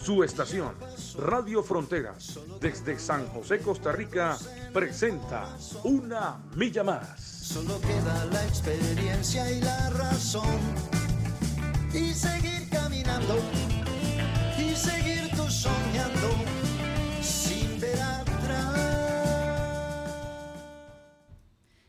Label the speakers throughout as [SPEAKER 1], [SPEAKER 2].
[SPEAKER 1] Su estación, Radio Fronteras, desde San José, Costa Rica, presenta Una Milla Más.
[SPEAKER 2] Solo queda la experiencia y la razón. Y seguir caminando, y seguir tú soñando, sin ver atrás.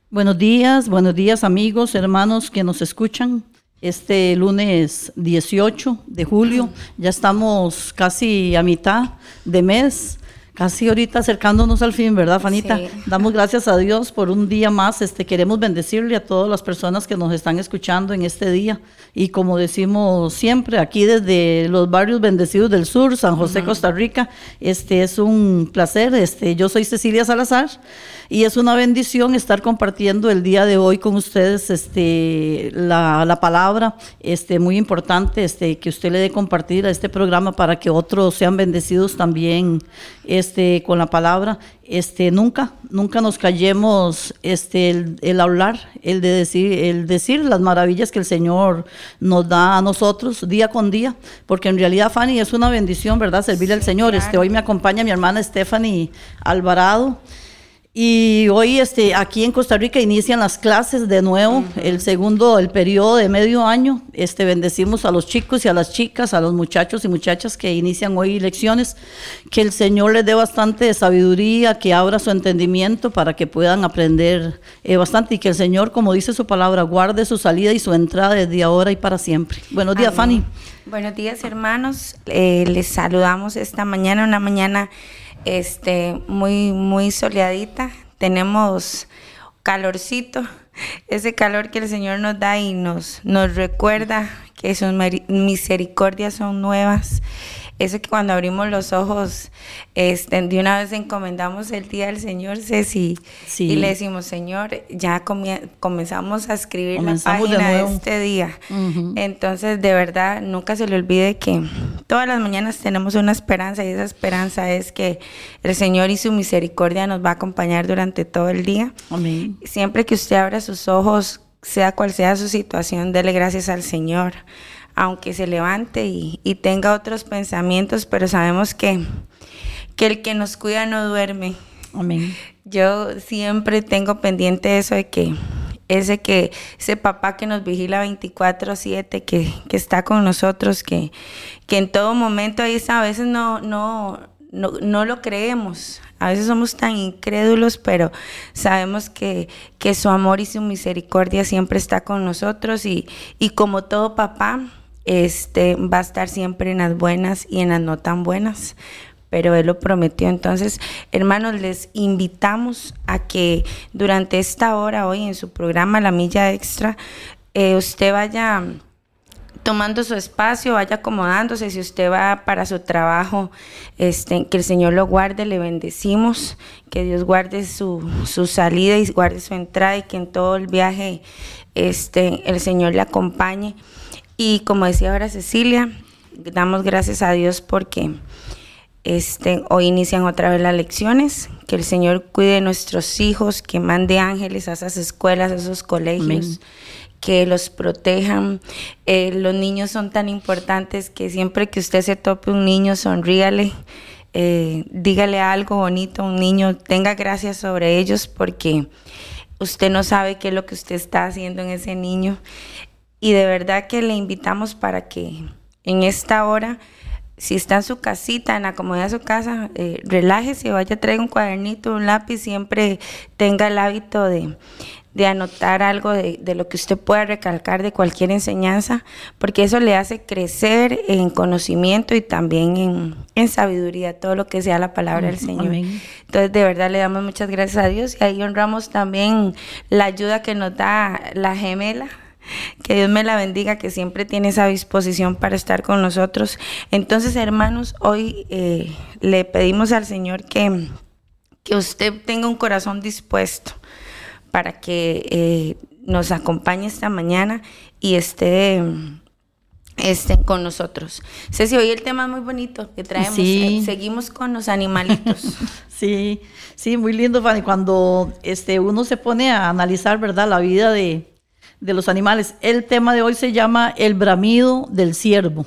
[SPEAKER 3] Buenos días, buenos días amigos, hermanos que nos escuchan este lunes 18 de julio. Ya estamos casi a mitad de mes. Casi ahorita acercándonos al fin, ¿verdad, Fanita?
[SPEAKER 4] Sí.
[SPEAKER 3] Damos gracias a Dios por un día más. Este, queremos bendecirle a todas las personas que nos están escuchando en este día. Y como decimos siempre, aquí desde los barrios bendecidos del sur, San José, Costa Rica, este es un placer. Este, yo soy Cecilia Salazar y es una bendición estar compartiendo el día de hoy con ustedes este, la, la palabra, este, muy importante este, que usted le dé compartir a este programa para que otros sean bendecidos también este, con la palabra. Este, nunca, nunca nos callemos este, el, el hablar, el de decir, el decir las maravillas que el Señor nos da a nosotros día con día, porque en realidad, Fanny, es una bendición, ¿verdad? Servirle al Señor. Este, hoy me acompaña mi hermana Stephanie Alvarado. Y hoy este, aquí en Costa Rica inician las clases de nuevo, el segundo, el periodo de medio año. Este, bendecimos a los chicos y a las chicas, a los muchachos y muchachas que inician hoy lecciones. Que el Señor les dé bastante sabiduría, que abra su entendimiento para que puedan aprender eh, bastante. Y que el Señor, como dice su palabra, guarde su salida y su entrada desde ahora y para siempre. Buenos días,
[SPEAKER 4] Amén.
[SPEAKER 3] Fanny.
[SPEAKER 4] Buenos días, hermanos. Eh, les saludamos esta mañana, una mañana este, muy, muy soleadita. Tenemos calorcito, ese calor que el Señor nos da y nos, nos recuerda que sus misericordias son nuevas. Eso que cuando abrimos los ojos, este, de una vez encomendamos el día del Señor, Ceci,
[SPEAKER 3] Sí.
[SPEAKER 4] y le decimos, Señor, ya comenzamos a escribir
[SPEAKER 3] Comenzamos
[SPEAKER 4] la página de,
[SPEAKER 3] nuevo.
[SPEAKER 4] este día. Entonces, de verdad, nunca se le olvide que todas las mañanas tenemos una esperanza y esa esperanza es que el Señor y su misericordia nos va a acompañar durante todo el día.
[SPEAKER 3] Amén.
[SPEAKER 4] Siempre que usted abra sus ojos, sea cual sea su situación, dele gracias al Señor, aunque se levante y, y tenga otros pensamientos, pero sabemos que, que el que nos cuida no duerme.
[SPEAKER 3] Amén.
[SPEAKER 4] Yo siempre tengo pendiente eso de que ese que ese papá que nos vigila 24/7, que, que está con nosotros, que, que en todo momento ahí está, a veces no, no, no, no lo creemos, a veces somos tan incrédulos, pero sabemos que, que su amor y su misericordia siempre está con nosotros y, y como todo papá, este va a estar siempre en las buenas y en las no tan buenas pero Él lo prometió. Entonces, hermanos, les invitamos a que durante esta hora hoy en su programa La Milla Extra, eh, usted vaya tomando su espacio, vaya acomodándose, si usted va para su trabajo, este, que el Señor lo guarde, le bendecimos, que Dios guarde su, su salida y guarde su entrada y que en todo el viaje este, el Señor le acompañe. Y como decía ahora Cecilia, damos gracias a Dios porque este, hoy inician otra vez las lecciones. Que el Señor cuide de nuestros hijos, que mande ángeles a esas escuelas, a esos colegios,
[SPEAKER 3] Amén.
[SPEAKER 4] que los protejan. Eh, los niños son tan importantes que siempre que usted se tope un niño, sonríale. eh, dígale algo bonito a un niño, tenga gracias sobre ellos porque usted no sabe qué es lo que usted está haciendo en ese niño. Y de verdad que le invitamos para que en esta hora, si está en su casita, en la comodidad de su casa, eh, relájese, vaya, traiga un cuadernito, un lápiz, siempre tenga el hábito de, de anotar algo de, de lo que usted pueda recalcar de cualquier enseñanza, porque eso le hace crecer en conocimiento y también en, en sabiduría, todo lo que sea la palabra del Señor.
[SPEAKER 3] Amén.
[SPEAKER 4] Entonces, de verdad le damos muchas gracias a Dios y ahí honramos también la ayuda que nos da la gemela. Que Dios me la bendiga, que siempre tiene esa disposición para estar con nosotros. Entonces, hermanos, hoy eh, le pedimos al Señor que, que usted tenga un corazón dispuesto para que eh, nos acompañe esta mañana y esté estén con nosotros. Ceci, hoy el tema es muy bonito que traemos.
[SPEAKER 3] Sí.
[SPEAKER 4] Eh, Seguimos con los animalitos.
[SPEAKER 3] Sí, sí, muy lindo, Fanny. Cuando este, uno se pone a analizar, ¿verdad?, la vida de, de los animales. El tema de hoy se llama el bramido del ciervo.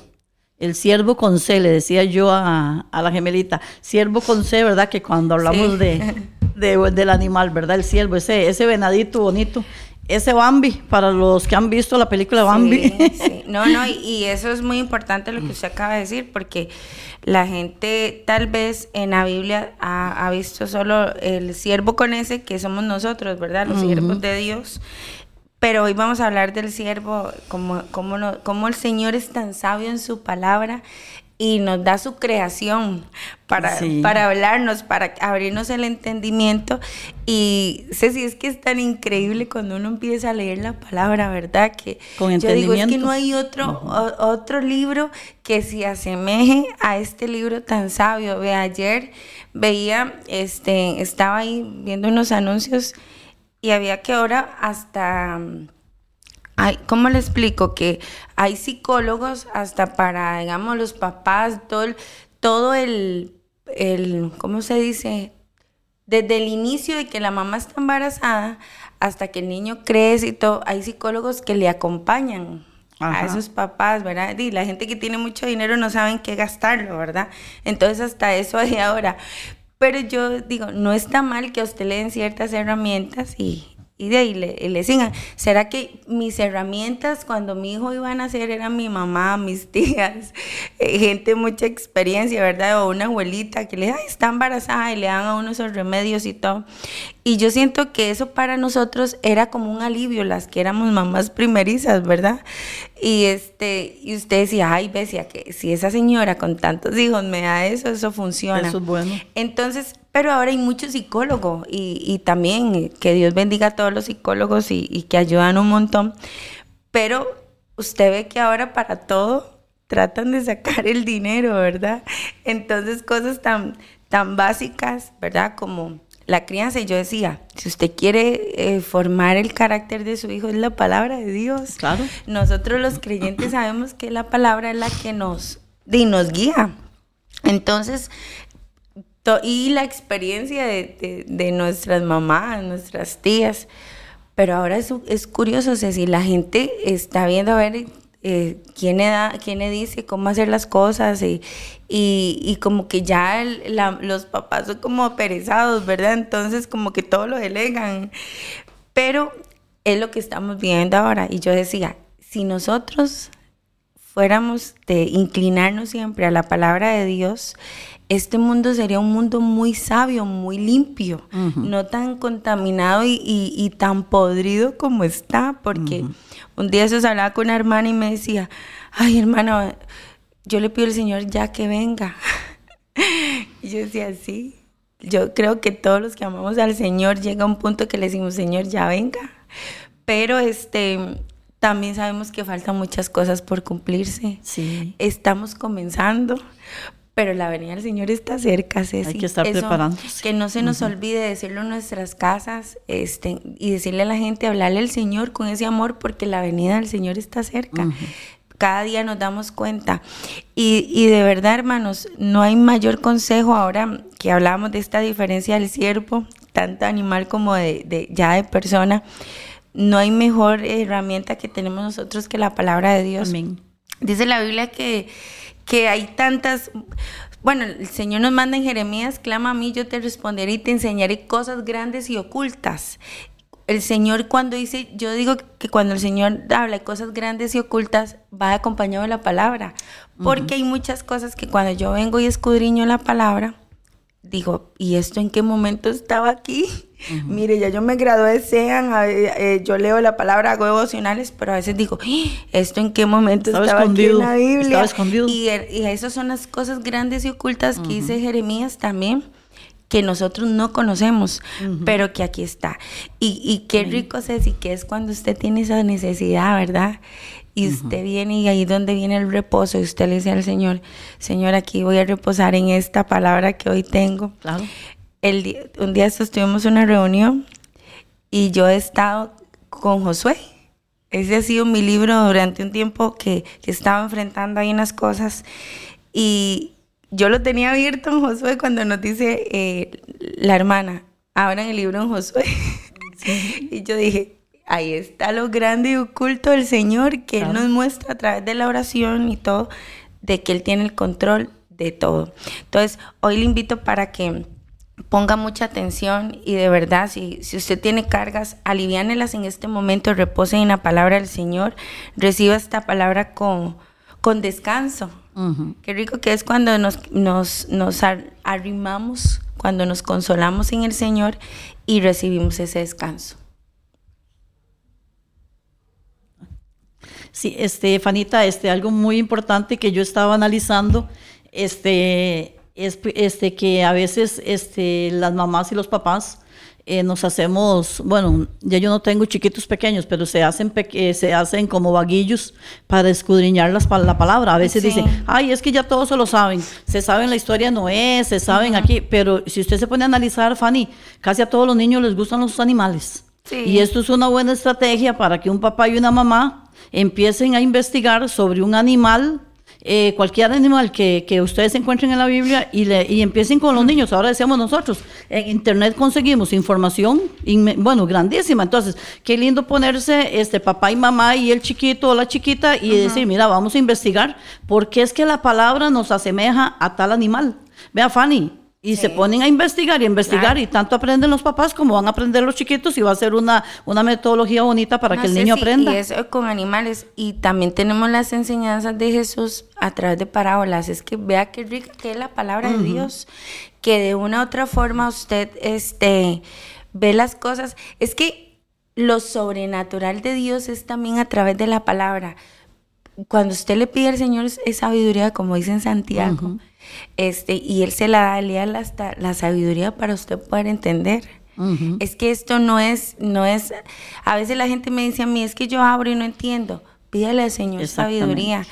[SPEAKER 3] El ciervo con C, le decía yo a, a la gemelita. Ciervo con C, ¿verdad? Que cuando hablamos
[SPEAKER 4] Sí.
[SPEAKER 3] de, de- del animal, ¿verdad? El ciervo, ese, ese venadito bonito. Ese Bambi, para los que han visto la película Bambi.
[SPEAKER 4] Sí, sí. No, no, y, y eso es muy importante lo que usted acaba de decir, porque la gente tal vez en la Biblia ha, ha visto solo el siervo con ese, que somos nosotros, ¿verdad? Los siervos de Dios. Pero hoy vamos a hablar del siervo, como, como, no- como el Señor es tan sabio en su palabra y nos da su creación para,
[SPEAKER 3] Sí.
[SPEAKER 4] para hablarnos, para abrirnos el entendimiento. Y Ceci, es que es tan increíble cuando uno empieza a leer la palabra, ¿verdad? Que
[SPEAKER 3] Con
[SPEAKER 4] yo digo, es que no hay otro, o- otro libro que se asemeje a este libro tan sabio. Ve, ayer veía, este, estaba ahí viendo unos anuncios y había que ahora hasta... Ay, ¿Cómo le explico? Que hay psicólogos hasta para, digamos, los papás, todo el, todo el, el, ¿cómo se dice? Desde el inicio de que la mamá está embarazada hasta que el niño crece y todo, hay psicólogos que le acompañan a esos papás, ¿verdad? Y la gente que tiene mucho dinero no saben qué gastarlo, ¿verdad? Entonces hasta eso hay ahora. Pero yo digo, no está mal que a usted le den ciertas herramientas y, y de ahí le, le sigan. ¿Será que mis herramientas cuando mi hijo iba a nacer eran mi mamá, mis tías, eh, gente de mucha experiencia, ¿verdad? O una abuelita que le ay, está embarazada y le dan a uno esos remedios y todo. Y yo siento que eso para nosotros era como un alivio, las que éramos mamás primerizas, ¿verdad? Y este, y usted decía, ay, decía que si esa señora con tantos hijos me da eso, eso funciona.
[SPEAKER 3] Eso es bueno.
[SPEAKER 4] Entonces, pero ahora hay muchos psicólogos y, y también eh, que Dios bendiga a todos los psicólogos y, y que ayudan un montón. Pero usted ve que ahora para todo tratan de sacar el dinero, ¿verdad? Entonces, cosas tan, tan básicas, ¿verdad? Como la crianza. Y yo decía, si usted quiere eh, formar el carácter de su hijo, es la palabra de Dios.
[SPEAKER 3] Claro.
[SPEAKER 4] Nosotros los creyentes sabemos que la palabra es la que nos, y nos guía. Entonces, to- y la experiencia de, de- nuestras mamás, nuestras tías. Pero ahora es, es curioso, si la gente está viendo a ver eh, quién, le da, quién dice cómo hacer las cosas y, y, y como que ya los papás son como perezados, ¿verdad? Entonces como que todo lo delegan. Pero es lo que estamos viendo ahora. Y yo decía, si nosotros fuéramos de inclinarnos siempre a la palabra de Dios, este mundo sería un mundo muy sabio, muy limpio, no tan contaminado y, y- y tan podrido como está, porque un día eso hablaba con una hermana y me decía, ay hermana, yo le pido al Señor ya que venga. y yo decía, sí, yo creo que todos los que amamos al Señor llega un punto que le decimos, Señor, ya venga. Pero este también sabemos que faltan muchas cosas por cumplirse.
[SPEAKER 3] Sí.
[SPEAKER 4] Estamos comenzando, pero la venida del Señor está cerca, Ceci.
[SPEAKER 3] Hay que estar
[SPEAKER 4] Eso,
[SPEAKER 3] preparándose.
[SPEAKER 4] Que no se nos olvide decirlo en nuestras casas este, y decirle a la gente, hablarle al Señor con ese amor, porque la venida del Señor está cerca. Cada día nos damos cuenta. Y, y de verdad, hermanos, no hay mayor consejo ahora que hablamos de esta diferencia del siervo, tanto animal como de, de- ya de persona. No hay mejor herramienta que tenemos nosotros que la palabra de Dios.
[SPEAKER 3] Amén.
[SPEAKER 4] Dice la Biblia que, que hay tantas, bueno, el Señor nos manda en Jeremías, clama a mí, yo te responderé y te enseñaré cosas grandes y ocultas. El Señor cuando dice, yo digo que cuando el Señor habla de cosas grandes y ocultas, va acompañado de la palabra. Porque hay muchas cosas que cuando yo vengo y escudriño la palabra, digo, ¿y esto en qué momento estaba aquí? Mire, ya yo me gradué de SEAN, eh, yo leo la palabra, hago devocionales, pero a veces digo, "¡Ah! ¿esto en qué momento
[SPEAKER 3] Estaba
[SPEAKER 4] estaba, aquí en la Biblia?
[SPEAKER 3] estaba escondido.
[SPEAKER 4] Y, er- y esas son las cosas grandes y ocultas que dice Jeremías también, que nosotros no conocemos, pero que aquí está. Y, y qué rico, Ceci, que es cuando usted tiene esa necesidad, ¿verdad? Y usted viene y ahí donde viene el reposo y usted le dice al Señor, Señor, aquí voy a reposar en esta palabra que hoy tengo.
[SPEAKER 3] Claro.
[SPEAKER 4] El un día estos tuvimos una reunión y yo he estado con Josué. Ese ha sido mi libro durante un tiempo que, que estaba enfrentando ahí unas cosas. Y yo lo tenía abierto en Josué cuando nos dice eh, la hermana, abran el libro en Josué. y yo dije, ahí está lo grande y oculto del Señor que Él nos muestra a través de la oración y todo, de que Él tiene el control de todo. Entonces, hoy le invito para que ponga mucha atención y de verdad, si, si usted tiene cargas, aliviánelas en este momento, repose en la palabra del Señor, reciba esta palabra con, con descanso. Qué rico que es cuando nos, nos, nos arrimamos, cuando nos consolamos en el Señor y recibimos ese descanso.
[SPEAKER 3] Sí, este, Fanita, este, algo muy importante que yo estaba analizando, este, es este, que a veces este, las mamás y los papás eh, nos hacemos, bueno, ya yo no tengo chiquitos pequeños, pero se hacen, eh, se hacen como vaguillos para escudriñar las, la palabra. A veces dicen, ay, es que ya todos se lo saben, se saben la historia de Noé, se saben aquí, pero si usted se pone a analizar, Fanny, casi a todos los niños les gustan los animales. Y esto es una buena estrategia para que un papá y una mamá empiecen a investigar sobre un animal, eh, cualquier animal que, que, ustedes encuentren en la Biblia y, le, y empiecen con los niños. Ahora decíamos nosotros, en Internet conseguimos información, bueno, grandísima. Entonces, qué lindo ponerse este papá y mamá y el chiquito o la chiquita y decir, mira, vamos a investigar por qué es que la palabra nos asemeja a tal animal. Vea, Fanny, y se ponen a investigar y investigar y tanto aprenden los papás como van a aprender los chiquitos y va a ser una, una metodología bonita para que el niño aprenda.
[SPEAKER 4] Y eso con animales. Y también tenemos las enseñanzas de Jesús a través de parábolas. Es que vea qué rica que es la palabra de Dios, que de una u otra forma usted este, ve las cosas. Es que lo sobrenatural de Dios es también a través de la palabra. Cuando usted le pide al Señor es sabiduría, como dice en Santiago. Este, y él se la da, le da la, sabiduría para usted poder entender. Es que esto no es, no es, a veces la gente me dice a mí, es que yo abro y no entiendo. Pídale al Señor sabiduría.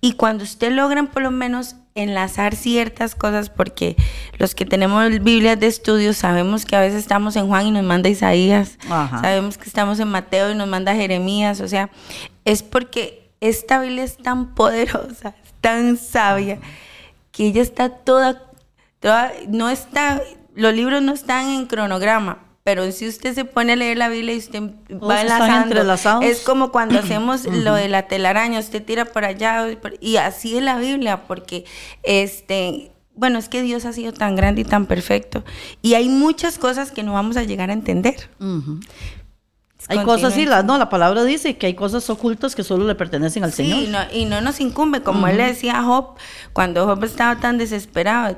[SPEAKER 4] Y cuando usted logran por lo menos enlazar ciertas cosas, porque los que tenemos Biblias de estudio sabemos que a veces estamos en Juan y nos manda Isaías, sabemos que estamos en Mateo y nos manda Jeremías, o sea, es porque esta Biblia es tan poderosa, tan sabia que ella está toda, toda, no está, los libros no están en cronograma, pero si usted se pone a leer la Biblia y usted va enlazando, es como cuando hacemos lo de la telaraña, usted tira por allá y así es la Biblia, porque este, bueno, es que Dios ha sido tan grande y tan perfecto y hay muchas cosas que no vamos a llegar a entender.
[SPEAKER 3] Hay cosas, sí, la, no, la palabra dice que hay cosas ocultas que solo le pertenecen al Señor.
[SPEAKER 4] Y no, y no nos incumbe, como él le decía a Job, cuando Job estaba tan desesperado.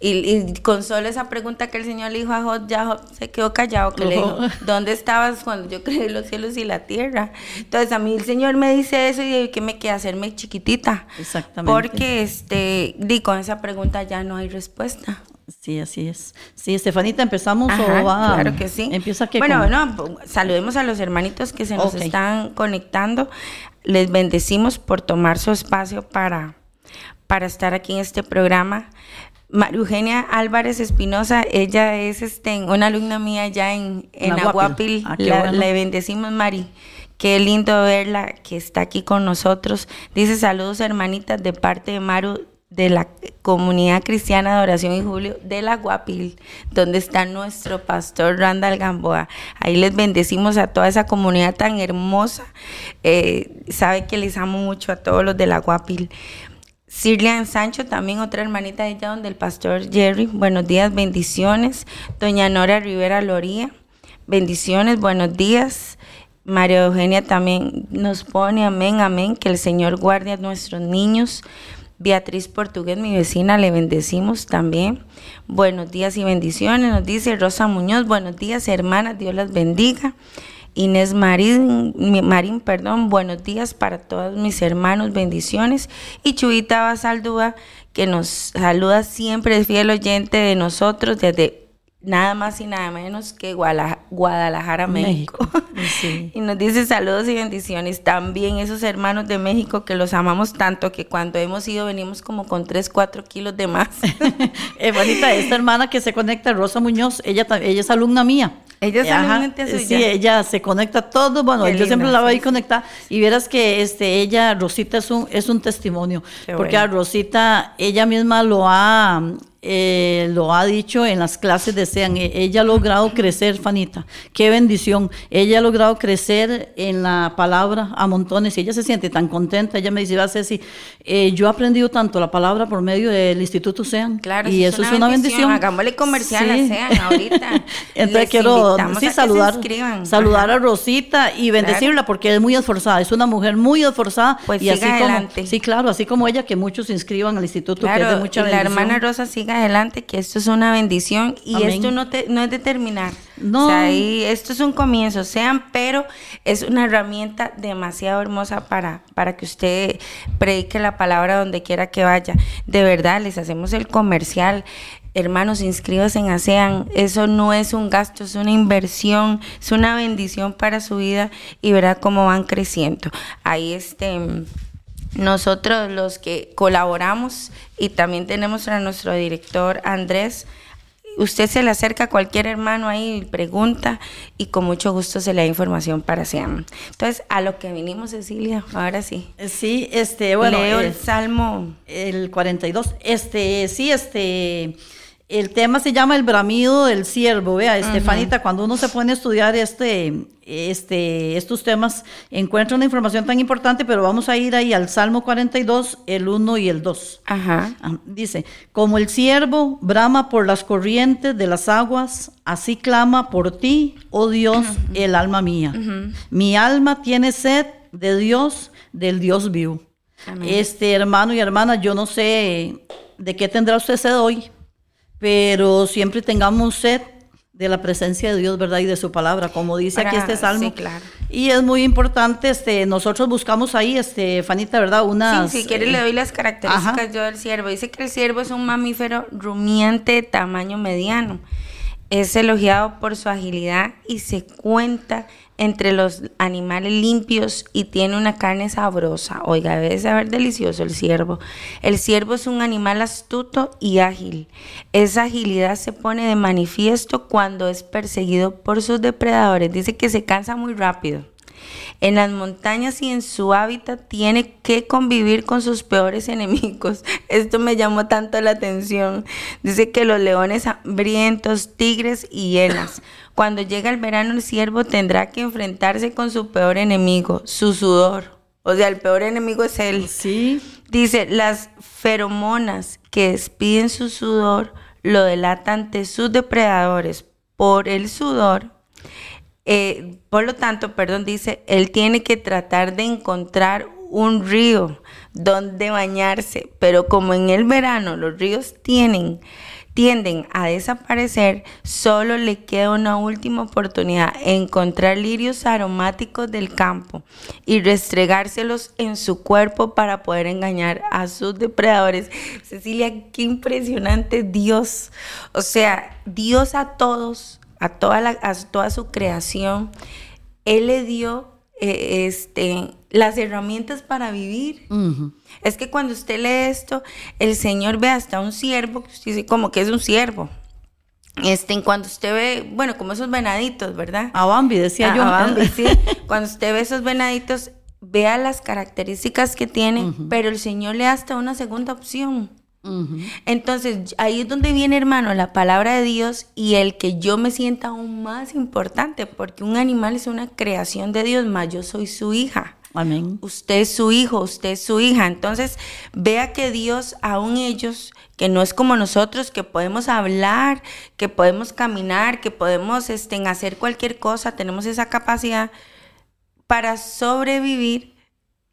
[SPEAKER 4] Y, con solo esa pregunta que el Señor le dijo a Job, ya Job se quedó callado, que le dijo, ¿dónde estabas cuando yo creé los cielos y la tierra? Entonces a mí el Señor me dice eso y ¿qué me queda hacerme chiquitita? Exactamente. Porque este, di, con esa pregunta ya no hay respuesta.
[SPEAKER 3] Sí, así es. Sí, Estefanita, ¿empezamos o va?
[SPEAKER 4] Claro que sí.
[SPEAKER 3] ¿Empieza que
[SPEAKER 4] Bueno, no, saludemos a los hermanitos que se nos están conectando. Les bendecimos por tomar su espacio para, para estar aquí en este programa. María Eugenia Álvarez Espinosa, ella es este, una alumna mía ya en, en Aguapil. Ah, le bendecimos, Mari. Qué lindo verla que está aquí con nosotros. Dice saludos hermanitas de parte de Maru de la comunidad cristiana de oración y julio de la Guapil, donde está nuestro pastor Randall Gamboa. Ahí les bendecimos a toda esa comunidad tan hermosa. Eh, sabe que les amo mucho a todos los de la Guapil. Sirlian Sancho, también otra hermanita de ella, donde el pastor Jerry. Buenos días, bendiciones. Doña Nora Rivera Loría, bendiciones, buenos días. María Eugenia también nos pone amén, amén, que el Señor guarde a nuestros niños. Beatriz Portugués, mi vecina, le bendecimos también. Buenos días y bendiciones, nos dice Rosa Muñoz. Buenos días, hermanas, Dios las bendiga. Inés Marín, perdón, buenos días para todos mis hermanos, bendiciones. Y Chubita Basaldúa, que nos saluda siempre, es fiel oyente de nosotros desde nada más y nada menos que Guadalajara, México. y nos dice saludos y bendiciones. También esos hermanos de México que los amamos tanto que cuando hemos ido venimos como con 3, 4 kilos de más.
[SPEAKER 3] eh, bonita, esta hermana que se conecta, Rosa Muñoz, ella, ella es alumna mía.
[SPEAKER 4] Ella es
[SPEAKER 3] Ajá,
[SPEAKER 4] alumnita suya.
[SPEAKER 3] Sí, ella se conecta todo. Bueno,
[SPEAKER 4] Qué
[SPEAKER 3] yo siempre la veo
[SPEAKER 4] sí,
[SPEAKER 3] ahí conectada. Y verás que este, ella, Rosita, es un, es un testimonio.
[SPEAKER 4] Qué
[SPEAKER 3] porque
[SPEAKER 4] bueno.
[SPEAKER 3] a Rosita, ella misma lo ha, eh, lo ha dicho en las clases de SEAN. E- Ella ha logrado crecer, Fanita. Qué bendición. Ella ha logrado crecer en la palabra a montones. Y ella se siente tan contenta. Ella me dice, va Ceci, eh, yo he aprendido tanto la palabra por medio del Instituto SEAN.
[SPEAKER 4] Claro,
[SPEAKER 3] y eso es una bendición.
[SPEAKER 4] Hagámosle comercial
[SPEAKER 3] Sí.
[SPEAKER 4] a SEAN ahorita.
[SPEAKER 3] Entonces
[SPEAKER 4] Les
[SPEAKER 3] quiero sí,
[SPEAKER 4] que
[SPEAKER 3] saludar, saludar a Rosita y bendecirla porque es muy esforzada, es una mujer muy esforzada
[SPEAKER 4] Pues
[SPEAKER 3] y así como
[SPEAKER 4] adelante.
[SPEAKER 3] sí, claro, así como ella que muchos se inscriban al instituto que es de
[SPEAKER 4] Claro,
[SPEAKER 3] mucha
[SPEAKER 4] y la hermana Rosa siga adelante, que esto es una bendición y
[SPEAKER 3] Amén.
[SPEAKER 4] esto no, te, no es de terminar.
[SPEAKER 3] No.
[SPEAKER 4] O sea, esto es un comienzo, sean, pero es una herramienta demasiado hermosa para, para que usted predique la palabra donde quiera que vaya. De verdad, les hacemos el comercial. Hermanos, inscríbanse en ASEAN. Eso no es un gasto, es una inversión, es una bendición para su vida y verá cómo van creciendo. Ahí este nosotros los que colaboramos y también tenemos a nuestro director Andrés, usted se le acerca a cualquier hermano ahí y pregunta y con mucho gusto se le da información para SEAM. Entonces, a lo que vinimos, Cecilia, ahora sí.
[SPEAKER 3] Sí, este, bueno,
[SPEAKER 4] Leo
[SPEAKER 3] eh,
[SPEAKER 4] el Salmo.
[SPEAKER 3] el 42. Este, sí, este, el tema se llama el bramido del siervo. Vea, Estefanita, cuando uno se pone a estudiar este, este, estos temas, encuentra una información tan importante, pero vamos a ir ahí al Salmo 42, el 1 y el 2.
[SPEAKER 4] Ajá.
[SPEAKER 3] Ah, Dice, como el siervo brama por las corrientes de las aguas, así clama por ti, oh Dios, el alma mía. Mi alma tiene sed de Dios, del Dios vivo.
[SPEAKER 4] Amén.
[SPEAKER 3] Este hermano y hermana, yo no sé de qué tendrá usted sed hoy, pero siempre tengamos sed de la presencia de Dios, ¿verdad? Y de su palabra, como dice aquí este salmo.
[SPEAKER 4] sí, claro.
[SPEAKER 3] Y es muy importante, este, nosotros buscamos ahí, este, Fanita, ¿verdad? Unas,
[SPEAKER 4] Sí, si quiere
[SPEAKER 3] eh,
[SPEAKER 4] le doy las características
[SPEAKER 3] ajá.
[SPEAKER 4] yo del ciervo. Dice que el ciervo es un mamífero rumiante de tamaño mediano. Es elogiado por su agilidad y se cuenta entre los animales limpios y tiene una carne sabrosa. Oiga, debe saber delicioso el ciervo. El ciervo es un animal astuto y ágil. Esa agilidad se pone de manifiesto cuando es perseguido por sus depredadores. Dice que se cansa muy rápido. En las montañas y en su hábitat tiene que convivir con sus peores enemigos. Esto me llamó tanto la atención. Dice que los leones hambrientos, tigres y hienas. Cuando llega el verano el ciervo tendrá que enfrentarse con su peor enemigo, su sudor. O sea, el peor enemigo es él.
[SPEAKER 3] Sí,
[SPEAKER 4] Dice, las feromonas que despiden su sudor lo delatan ante sus depredadores. Por el sudor, eh, por lo tanto, perdón, dice, él tiene que tratar de encontrar un río donde bañarse, pero como en el verano los ríos tienen tienden a desaparecer, solo le queda una última oportunidad, encontrar lirios aromáticos del campo y restregárselos en su cuerpo para poder engañar a sus depredadores. Cecilia, qué impresionante Dios. O sea, Dios a todos, a toda, la, a toda su creación, Él le dio eh, este, las herramientas para vivir. Es que cuando usted lee esto, el Señor ve hasta un siervo, que usted dice como que es un siervo. Este, en cuando usted ve, bueno, como esos venaditos, ¿verdad?
[SPEAKER 3] a Bambi, decía
[SPEAKER 4] A-
[SPEAKER 3] yo.
[SPEAKER 4] a Bambi, sí. Cuando usted ve esos venaditos, vea las características que tienen, pero el Señor le da hasta una segunda opción. Entonces, ahí es donde viene, hermano, la palabra de Dios y el que yo me sienta aún más importante, porque un animal es una creación de Dios, más yo soy su hija.
[SPEAKER 3] Amén.
[SPEAKER 4] Usted es su hijo, usted es su hija. Entonces, vea que Dios, aún ellos, que no es como nosotros, que podemos hablar, que podemos caminar, que podemos este, hacer cualquier cosa, tenemos esa capacidad para sobrevivir.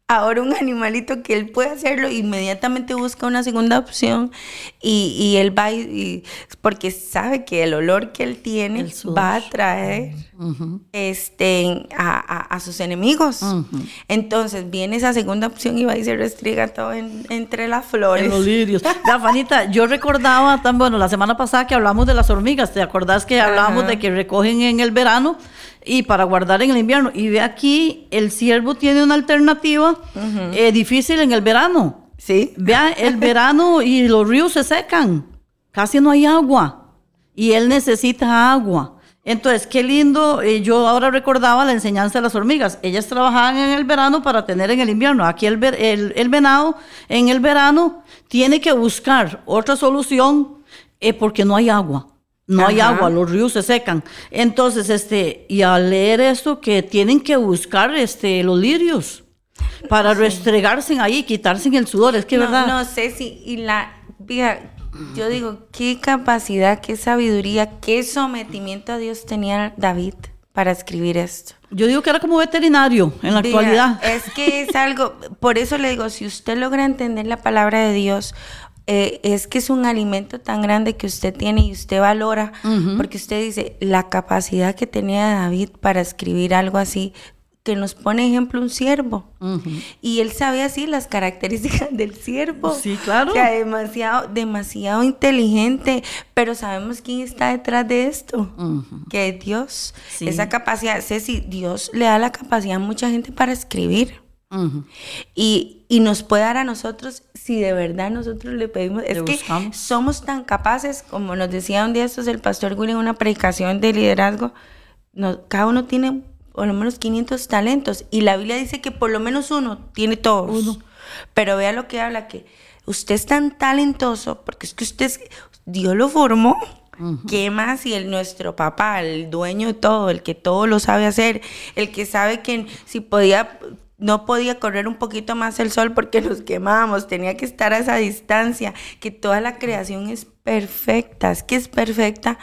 [SPEAKER 4] Ahora un animalito que él puede hacerlo, inmediatamente busca una segunda opción y, y él va y, porque sabe que el olor que él tiene va a atraer este, a, a- a sus enemigos. Entonces viene esa segunda opción y va y se restriega todo en- entre las flores.
[SPEAKER 3] En los lirios. Vea, Fanita, yo recordaba tan bueno la semana pasada que hablamos de las hormigas. ¿Te acordás que hablábamos de que recogen en el verano y para guardar en el invierno? Y ve aquí, el ciervo tiene una alternativa eh, difícil en el verano.
[SPEAKER 4] Sí.
[SPEAKER 3] Vea, el verano y los ríos se secan. Casi no hay agua. Y él necesita agua. Entonces, qué lindo, eh, yo ahora recordaba la enseñanza de las hormigas. Ellas trabajaban en el verano para tener en el invierno. Aquí el, ver- el, el venado en el verano tiene que buscar otra solución eh, porque no hay agua. No hay agua, los ríos se secan. Entonces, este, y al leer esto, que tienen que buscar este, los lirios para restregarse ahí, quitarse el sudor. Es que,
[SPEAKER 4] no,
[SPEAKER 3] ¿verdad?
[SPEAKER 4] No sé si, y la, vea, yo digo, qué capacidad, qué sabiduría, qué sometimiento a Dios tenía David para escribir esto.
[SPEAKER 3] Yo digo que era como veterinario en la actualidad.
[SPEAKER 4] Es que es algo, por eso le digo, si usted logra entender la palabra de Dios, eh, es que es un alimento tan grande que usted tiene y usted valora, porque usted dice, la capacidad que tenía David para escribir algo así, que nos pone ejemplo un siervo. Y él sabe así las características del siervo.
[SPEAKER 3] Sí, claro.
[SPEAKER 4] O sea, demasiado, demasiado inteligente, pero sabemos quién está detrás de esto, que es Dios.
[SPEAKER 3] Sí.
[SPEAKER 4] Esa capacidad, Ceci, Dios le da la capacidad a mucha gente para escribir.
[SPEAKER 3] Ujú.
[SPEAKER 4] Y, y nos puede dar a nosotros si de verdad nosotros le pedimos. Es que somos tan capaces, como nos decía un día estos el pastor Willy en una predicación de liderazgo, no- cada uno tiene por lo menos 500 talentos y la Biblia dice que por lo menos uno tiene todos. Pero vea lo que habla, que usted es tan talentoso, porque es que usted, es- Dios lo formó. ¿Qué más? Y el nuestro papá, el dueño de todo, el que todo lo sabe hacer, el que sabe que si podía, no podía correr un poquito más el sol porque nos quemábamos, tenía que estar a esa distancia, que toda la creación es perfecta, es que es perfecta.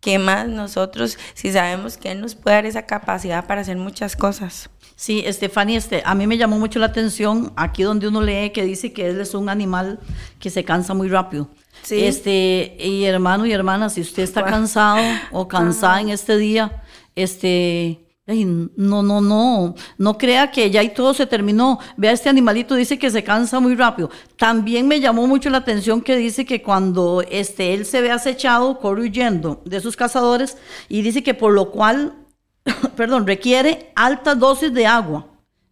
[SPEAKER 4] ¿Qué más nosotros si sabemos que Él nos puede dar esa capacidad para hacer muchas cosas?
[SPEAKER 3] Sí, Estefania, este, a mí me llamó mucho la atención aquí donde uno lee que dice que él es un animal que se cansa muy rápido.
[SPEAKER 4] Sí.
[SPEAKER 3] Este, y hermano y hermana, si usted está cansado o cansada en este día, este, no, no, no, no crea que ya y todo se terminó. Vea, este animalito dice que se cansa muy rápido. También me llamó mucho la atención que dice que cuando este, él se ve acechado, corre huyendo de sus cazadores y dice que por lo cual perdón, requiere altas dosis de agua.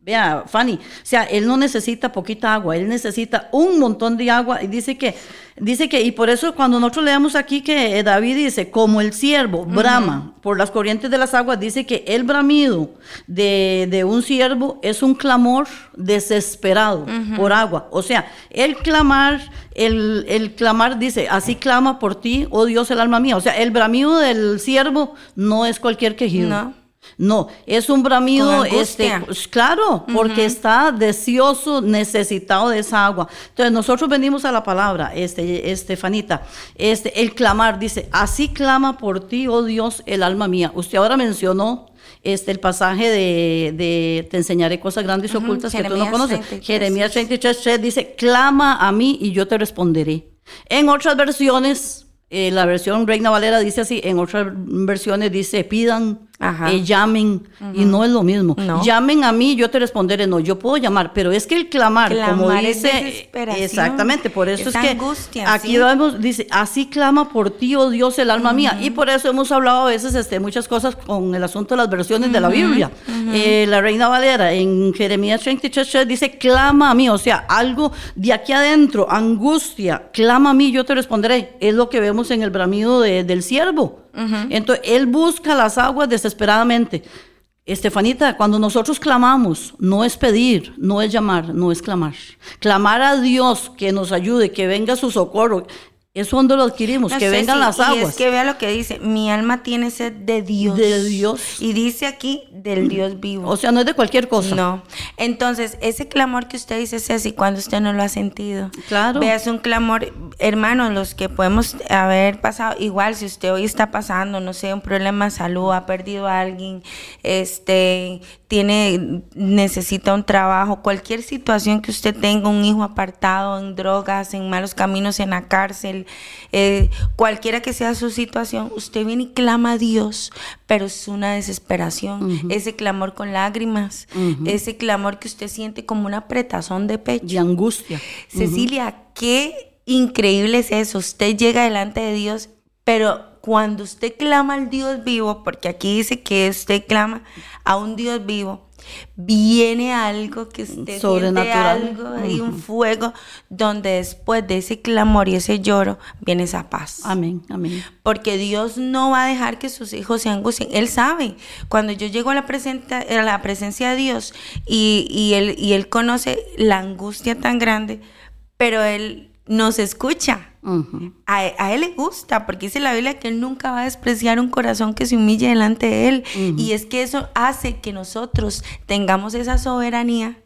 [SPEAKER 3] Vea, Fanny, o sea, él no necesita poquita agua, él necesita un montón de agua y dice que, dice que, y por eso cuando nosotros leemos aquí que eh, David dice, como el siervo brama por las corrientes de las aguas, dice que el bramido de, de un siervo es un clamor desesperado por agua. O sea, el clamar, el, el clamar dice, así clama por ti, oh Dios, el alma mía. O sea, el bramido del siervo no es cualquier quejido.
[SPEAKER 4] No.
[SPEAKER 3] No, es un bramido, este, pues, claro, porque está deseoso, necesitado de esa agua. Entonces nosotros venimos a la palabra, este, Estefanita, este, el clamar dice, así clama por ti, oh Dios, el alma mía. Usted ahora mencionó este, el pasaje de, de te enseñaré cosas grandes y ocultas que tú no conoces.
[SPEAKER 4] 33.
[SPEAKER 3] Jeremías 33, 3 dice, clama a mí y yo te responderé. En otras versiones, eh, la versión Reina Valera dice así, en otras versiones dice, pidan. Eh, llamen, y no es lo mismo.
[SPEAKER 4] No.
[SPEAKER 3] Llamen a mí, yo te responderé, no, yo puedo llamar, pero es que el clamar, como
[SPEAKER 4] Clamar
[SPEAKER 3] dice, exactamente, por eso
[SPEAKER 4] es
[SPEAKER 3] es, que
[SPEAKER 4] angustia,
[SPEAKER 3] aquí
[SPEAKER 4] sí.
[SPEAKER 3] vemos, dice, así clama por ti, oh Dios, el alma mía, y por eso hemos hablado a veces este, muchas cosas con el asunto de las versiones de la Biblia. Eh, la Reina Valera en Jeremías 33 3, dice, clama a mí, o sea, algo de aquí adentro, angustia, clama a mí, yo te responderé, es lo que vemos en el bramido de- del siervo. Entonces, él busca las aguas desesperadamente. Estefanita, cuando nosotros clamamos, no es pedir, no es llamar, no es clamar. Clamar a Dios que nos ayude, que venga su socorro. Eso donde lo adquirimos,
[SPEAKER 4] No
[SPEAKER 3] que vengan
[SPEAKER 4] si-
[SPEAKER 3] las
[SPEAKER 4] y
[SPEAKER 3] aguas.
[SPEAKER 4] es que vea lo que dice, mi alma tiene sed de Dios.
[SPEAKER 3] De Dios.
[SPEAKER 4] Y dice aquí, del Dios vivo.
[SPEAKER 3] O sea, no es de cualquier cosa.
[SPEAKER 4] No. Entonces, ese clamor que usted dice, Ceci, cuando usted no lo ha sentido.
[SPEAKER 3] Claro.
[SPEAKER 4] Vea, es un clamor, hermanos, los que podemos haber pasado, igual si usted hoy está pasando, no sé, un problema de salud, ha perdido a alguien, este, tiene, necesita un trabajo, cualquier situación que usted tenga, un hijo apartado en drogas, en malos caminos, en la cárcel, eh, cualquiera que sea su situación, usted viene y clama a Dios, pero es una desesperación, ese clamor con lágrimas, ese clamor que usted siente como una apretazón de pecho.
[SPEAKER 3] De angustia.
[SPEAKER 4] Cecilia, qué increíble es eso. Usted llega delante de Dios, pero cuando usted clama al Dios vivo, porque aquí dice que usted clama a un Dios vivo, viene algo que usted
[SPEAKER 3] Sobrenatural.
[SPEAKER 4] siente algo, hay un fuego donde después de ese clamor y ese lloro viene esa paz.
[SPEAKER 3] Amén, amén.
[SPEAKER 4] Porque Dios no va a dejar que sus hijos se angustien. Él sabe. Cuando yo llego a la, presenta- a la presencia de Dios y, y él, y Él conoce la angustia tan grande, pero Él nos escucha. A, a Él le gusta, porque dice la Biblia que Él nunca va a despreciar un corazón que se humille delante de Él. Y es que eso hace que nosotros tengamos esa soberanía,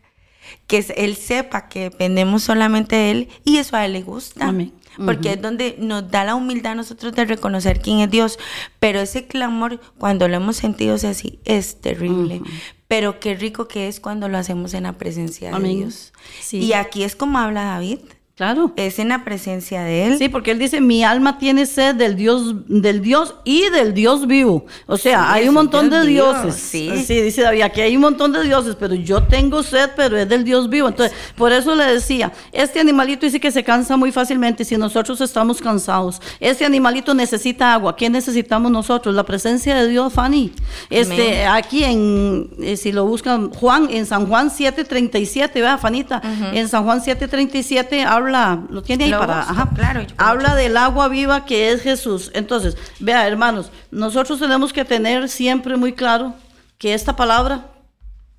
[SPEAKER 4] que Él sepa que dependemos solamente de Él, y eso a Él le gusta.
[SPEAKER 3] Amén.
[SPEAKER 4] Porque es donde nos da la humildad a nosotros de reconocer quién es Dios. Pero ese clamor, cuando lo hemos sentido es así, es terrible. Pero qué rico que es cuando lo hacemos en la presencia de. Dios.
[SPEAKER 3] Sí.
[SPEAKER 4] Y aquí es como habla David.
[SPEAKER 3] Claro.
[SPEAKER 4] Es en la presencia de Él.
[SPEAKER 3] Sí, porque él dice, mi alma tiene sed del Dios, del Dios y del Dios vivo. O sea,
[SPEAKER 4] Sí,
[SPEAKER 3] hay un montón
[SPEAKER 4] Dios
[SPEAKER 3] de dioses.
[SPEAKER 4] sí.
[SPEAKER 3] sí, dice David, aquí hay un montón de dioses, pero yo tengo sed, pero es del Dios vivo. Entonces, por eso le decía, este animalito dice que se cansa muy fácilmente si nosotros estamos cansados. Este animalito necesita agua. ¿Qué necesitamos nosotros? La presencia de Dios, Fanny. Este,
[SPEAKER 4] Amén.
[SPEAKER 3] aquí en, eh, si lo buscan, Juan, en San Juan 7.37, vea, Fanita, en San Juan 7.37 habla, lo tiene ahí
[SPEAKER 4] Lo
[SPEAKER 3] para,
[SPEAKER 4] busco,
[SPEAKER 3] ajá,
[SPEAKER 4] claro, yo con
[SPEAKER 3] habla del agua viva que es Jesús. Entonces, vea, hermanos, nosotros tenemos que tener siempre muy claro que esta palabra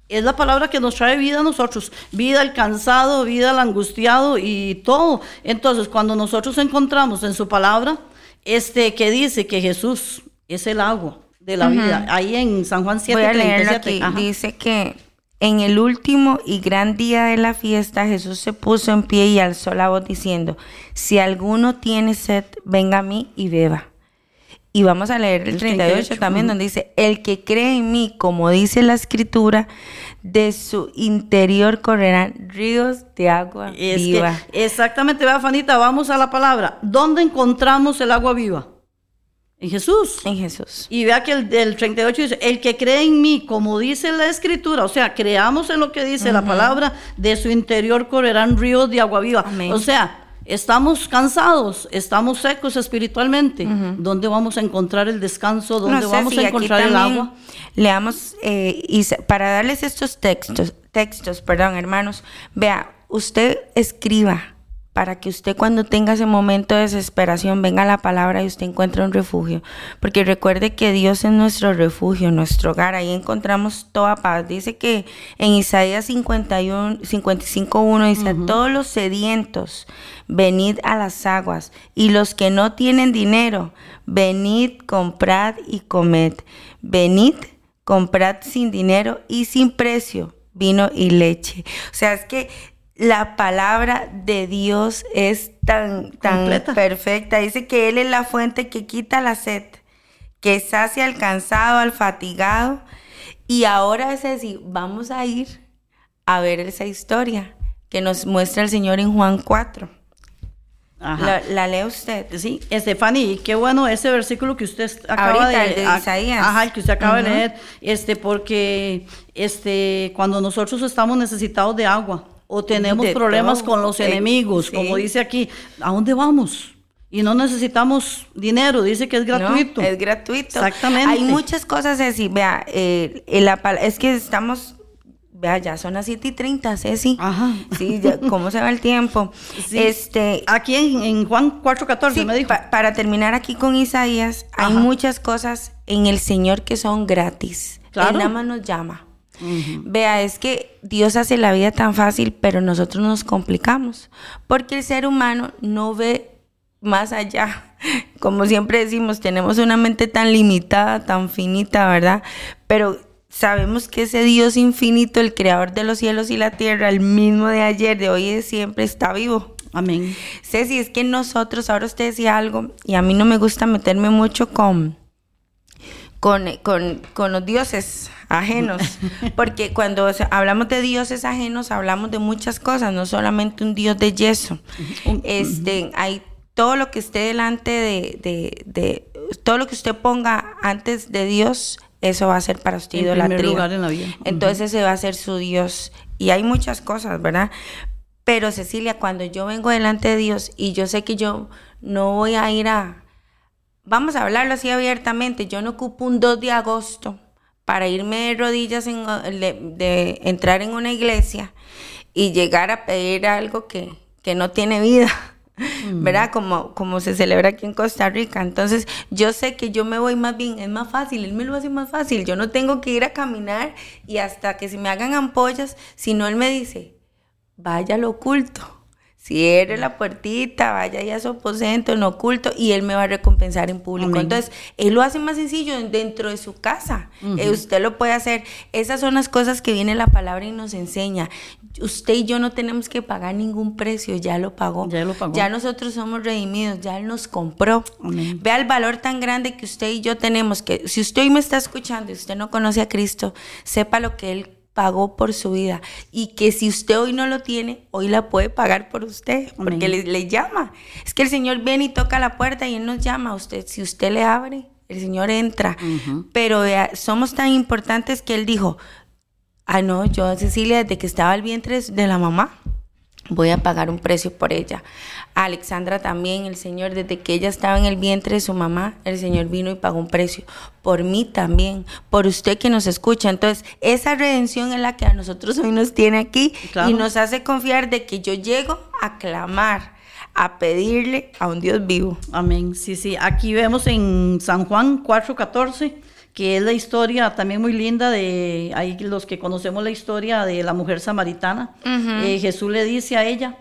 [SPEAKER 3] es la palabra que nos trae vida a nosotros, vida al cansado, vida al angustiado y todo. Entonces, cuando nosotros encontramos en su palabra, este que dice que Jesús es el agua de la vida, ahí en San Juan 7,
[SPEAKER 4] Voy a leerlo
[SPEAKER 3] 37,
[SPEAKER 4] aquí.
[SPEAKER 3] ajá.
[SPEAKER 4] Dice que en el último y gran día de la fiesta Jesús se puso en pie y alzó la voz diciendo, si alguno tiene sed, venga a mí y beba. Y vamos a leer el
[SPEAKER 3] El
[SPEAKER 4] 38,
[SPEAKER 3] 38,
[SPEAKER 4] también, donde dice, el que cree en mí, como dice la escritura, de su interior correrán ríos de agua
[SPEAKER 3] Es
[SPEAKER 4] viva.
[SPEAKER 3] que, exactamente, vea, Fanita, vamos a la palabra. ¿Dónde encontramos el agua viva? En Jesús.
[SPEAKER 4] En Jesús.
[SPEAKER 3] Y vea que el, el 38 dice, el que cree en mí, como dice la escritura, o sea, creamos en lo que dice la palabra, de su interior correrán ríos de agua viva.
[SPEAKER 4] Amén.
[SPEAKER 3] O sea, estamos cansados, estamos secos espiritualmente. ¿Dónde vamos a encontrar el descanso? ¿Dónde
[SPEAKER 4] No sé
[SPEAKER 3] vamos
[SPEAKER 4] si
[SPEAKER 3] a encontrar el agua?
[SPEAKER 4] Leamos, eh, y para darles estos textos, textos, perdón, hermanos, vea, usted escriba para que usted cuando tenga ese momento de desesperación venga a la palabra y usted encuentre un refugio. Porque recuerde que Dios es nuestro refugio, nuestro hogar. Ahí encontramos toda paz. Dice que en Isaías 51, 55.1 dice, todos los sedientos, venid a las aguas. Y los que no tienen dinero, venid, comprad y comed. Venid, comprad sin dinero y sin precio vino y leche. O sea, es que la palabra de Dios es tan, tan
[SPEAKER 3] Completa.
[SPEAKER 4] perfecta. Dice que Él es la fuente que quita la sed, que sacia al cansado, al fatigado. Y ahora es decir, vamos a ir a ver esa historia que nos muestra el Señor en Juan 4.
[SPEAKER 3] Ajá.
[SPEAKER 4] La, la lee usted.
[SPEAKER 3] Sí, Estefani, qué bueno ese versículo que usted acaba
[SPEAKER 4] Ahorita,
[SPEAKER 3] de,
[SPEAKER 4] el de
[SPEAKER 3] a-
[SPEAKER 4] Isaías.
[SPEAKER 3] Ajá, el que usted acaba de leer, este, porque este, cuando nosotros estamos necesitados de agua o tenemos
[SPEAKER 4] De
[SPEAKER 3] problemas
[SPEAKER 4] todo.
[SPEAKER 3] con los
[SPEAKER 4] Eh,
[SPEAKER 3] enemigos,
[SPEAKER 4] sí.
[SPEAKER 3] como dice aquí, ¿a dónde vamos? Y no necesitamos dinero, dice que es gratuito.
[SPEAKER 4] No, es gratuito.
[SPEAKER 3] Exactamente.
[SPEAKER 4] Hay muchas cosas así. Vea, eh, la es que estamos. Vea, ya son las 7 y 30, Ceci.
[SPEAKER 3] Ajá.
[SPEAKER 4] Sí, ya, ¿cómo se va el tiempo?
[SPEAKER 3] Sí.
[SPEAKER 4] Este.
[SPEAKER 3] Aquí en, en Juan 4.14
[SPEAKER 4] sí,
[SPEAKER 3] me dijo.
[SPEAKER 4] pa- para terminar aquí con Isaías, hay
[SPEAKER 3] Ajá.
[SPEAKER 4] muchas cosas en el Señor que son gratis.
[SPEAKER 3] Claro.
[SPEAKER 4] Él nada más nos llama. Vea, es que Dios hace la vida tan fácil, pero nosotros nos complicamos. Porque el ser humano no ve más allá. Como siempre decimos, tenemos una mente tan limitada, tan finita, ¿verdad? Pero sabemos que ese Dios infinito, el creador de los cielos y la tierra, el mismo de ayer, de hoy y de siempre, está vivo.
[SPEAKER 3] Amén.
[SPEAKER 4] Ceci, es que nosotros, ahora usted decía algo, y a mí no me gusta meterme mucho con, con, con, con los dioses ajenos, porque cuando hablamos de dioses ajenos, hablamos de muchas cosas, no solamente un dios de yeso. Este, hay todo lo que esté delante de, de, de- todo lo que usted ponga antes de Dios, eso va a ser para usted
[SPEAKER 3] En primer
[SPEAKER 4] idolatría.
[SPEAKER 3] lugar en la vida.
[SPEAKER 4] Entonces ese va a ser su Dios. Y hay muchas cosas, ¿verdad? Pero Cecilia, cuando yo vengo delante de Dios y yo sé que yo no voy a ir a, vamos a hablarlo así abiertamente, yo no ocupo un 2 de agosto para irme de rodillas, en, de, entrar en una iglesia y llegar a pedir algo que, que no tiene vida. ¿verdad? Como, como se celebra aquí en Costa Rica. Entonces, yo sé que yo me voy más bien, es más fácil, él me lo hace más fácil. Yo no tengo que ir a caminar y hasta que se me hagan ampollas, sino él me dice, vaya lo oculto. Cierre la puertita, vaya ahí a su aposento, en oculto, y él me va a recompensar en público. Entonces, él lo hace más sencillo dentro de su casa. Eh, usted lo puede hacer. Esas son las cosas que viene la palabra y nos enseña usted y yo no tenemos que pagar ningún precio, ya lo pagó.
[SPEAKER 3] Ya lo pagó.
[SPEAKER 4] Ya nosotros somos redimidos, ya Él nos compró. Vea el valor tan grande que usted y yo tenemos, que si usted hoy me está escuchando y usted no conoce a Cristo, sepa lo que Él pagó por su vida y que si usted hoy no lo tiene, hoy la puede pagar por usted, porque le, llama. Es que el Señor viene y toca la puerta y Él nos llama a usted. Si usted le abre, el Señor entra. Pero somos tan importantes que Él dijo, Ah, no, yo, Cecilia, desde que estaba el vientre de la mamá, voy a pagar un precio por ella. Alexandra también, el Señor, desde que ella estaba en el vientre de su mamá, el Señor vino y pagó un precio. Por mí también, por usted que nos escucha. Entonces, esa redención es la que a nosotros hoy nos tiene aquí y nos hace confiar de que yo llego a clamar a pedirle a un Dios vivo.
[SPEAKER 3] Amén. Sí, sí. Aquí vemos en San Juan 4:14 que es la historia también muy linda de ahí los que conocemos la historia de la mujer samaritana. Eh, Jesús le dice a ella,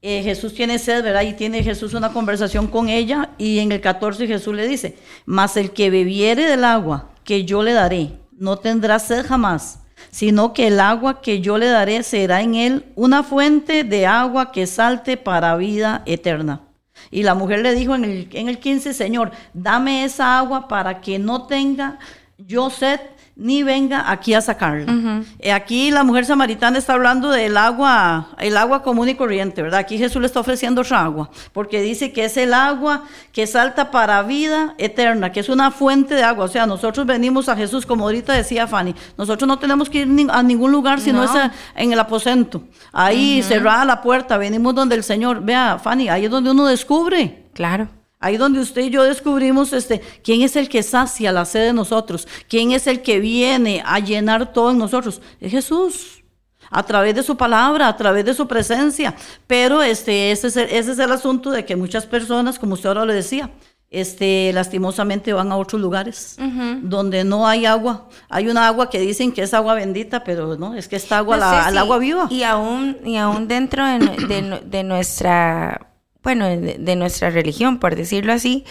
[SPEAKER 3] eh, Jesús tiene sed, ¿verdad? Y tiene Jesús una conversación con ella y en el 14 Jesús le dice, mas el que bebiere del agua que yo le daré, no tendrá sed jamás, sino que el agua que yo le daré será en él una fuente de agua que salte para vida eterna. Y la mujer le dijo en el, en el 15, Señor, dame esa agua para que no tenga yo sed ni venga aquí a sacarla. Eh, aquí la mujer samaritana está hablando del agua, el agua común y corriente, ¿verdad? Aquí Jesús le está ofreciendo otra agua, porque dice que es el agua que salta para vida eterna, que es una fuente de agua. O sea, nosotros venimos a Jesús, como ahorita decía Fanny, nosotros no tenemos que ir a ningún lugar sino es en el aposento. Ahí cerrada la puerta, venimos donde el Señor. Vea, Fanny, ahí es donde uno descubre.
[SPEAKER 4] Claro.
[SPEAKER 3] Ahí donde usted y yo descubrimos este, quién es el que sacia la sed de nosotros, quién es el que viene a llenar todo en nosotros. Es Jesús, a través de su palabra, a través de su presencia. Pero este, ese, es el, ese es el asunto de que muchas personas, como usted ahora le decía, este, lastimosamente van a otros lugares donde no hay agua. Hay una agua que dicen que es agua bendita, pero no, es que esta agua, la, el agua viva.
[SPEAKER 4] Y aún, y aún dentro de, de nuestra bueno, de, nuestra religión, por decirlo así,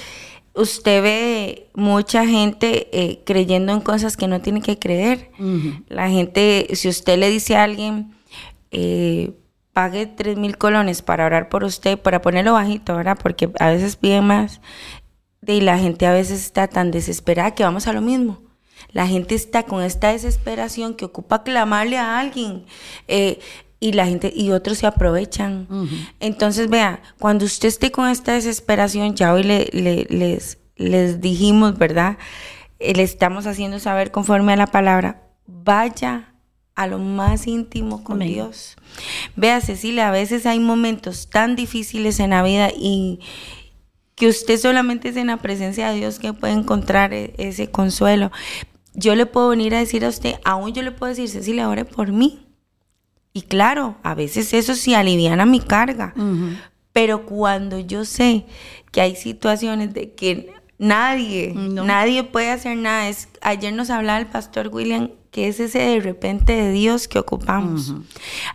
[SPEAKER 4] usted ve mucha gente eh, creyendo en cosas que no tiene que creer. La gente, si usted le dice a alguien, eh, pague tres mil colones para orar por usted, para ponerlo bajito, ¿verdad? Porque a veces piden más. Y la gente a veces está tan desesperada que vamos a lo mismo. La gente está con esta desesperación que ocupa clamarle a alguien. Eh, y la gente y otros se aprovechan. Entonces, vea, cuando usted esté con esta desesperación, ya hoy le, les, les dijimos, ¿verdad? Eh, le estamos haciendo saber conforme a la palabra, vaya a lo más íntimo con Dios. Vea, Cecilia, a veces hay momentos tan difíciles en la vida y que usted solamente es en la presencia de Dios que puede encontrar e, ese consuelo. Yo le puedo venir a decir a usted, aún yo le puedo decir, Cecilia, ore por mí y claro, a veces eso sí aliviana mi carga. Pero cuando yo sé que hay situaciones de que nadie, nadie puede hacer nada, es, ayer nos hablaba el pastor William que es ese de repente de Dios que ocupamos.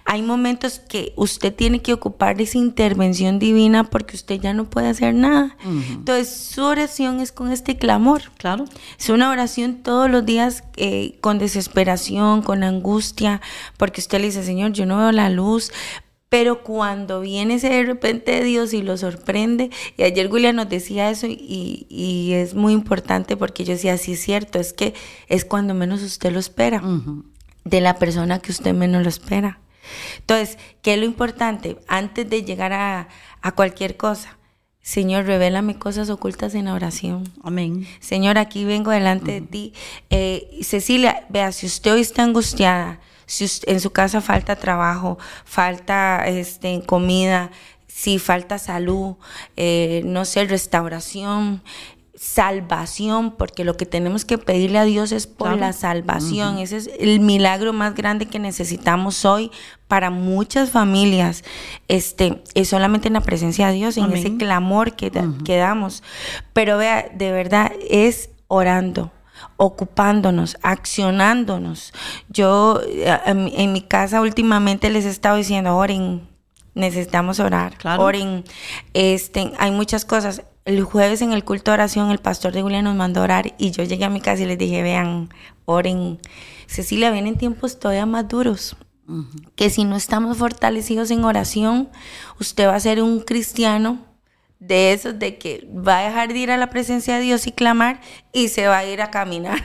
[SPEAKER 4] Hay momentos que usted tiene que ocupar esa intervención divina porque usted ya no puede hacer nada. Entonces, su oración es con este clamor.
[SPEAKER 3] Claro.
[SPEAKER 4] Es una oración todos los días eh, con desesperación, con angustia, porque usted le dice, Señor, yo no veo la luz, pero cuando viene ese de repente Dios y lo sorprende, y ayer William nos decía eso y, es muy importante porque yo decía, sí es cierto, es que es cuando menos usted lo espera, de la persona que usted menos lo espera. Entonces, ¿qué es lo importante? Antes de llegar a, cualquier cosa, Señor, revélame cosas ocultas en oración.
[SPEAKER 3] Amén.
[SPEAKER 4] Señor, aquí vengo delante de ti. Eh, Cecilia, vea, si usted hoy está angustiada, si en su casa falta trabajo, falta este, comida, si falta salud, eh, no sé, restauración, salvación, porque lo que tenemos que pedirle a Dios es por la salvación. Ese es el milagro más grande que necesitamos hoy para muchas familias. Este, es solamente en la presencia de Dios, en ese clamor que, que damos. Pero vea, de verdad, es orando ocupándonos, accionándonos. Yo eh, en, mi casa últimamente les he estado diciendo, oren, necesitamos orar, oren. Este, hay muchas cosas. El jueves en el culto de oración el pastor de Julia nos mandó a orar y yo llegué a mi casa y les dije, vean, oren. Cecilia, vienen tiempos todavía más duros. Que si no estamos fortalecidos en oración, usted va a ser un cristiano de esos de que va a dejar de ir a la presencia de Dios y clamar y se va a ir a caminar.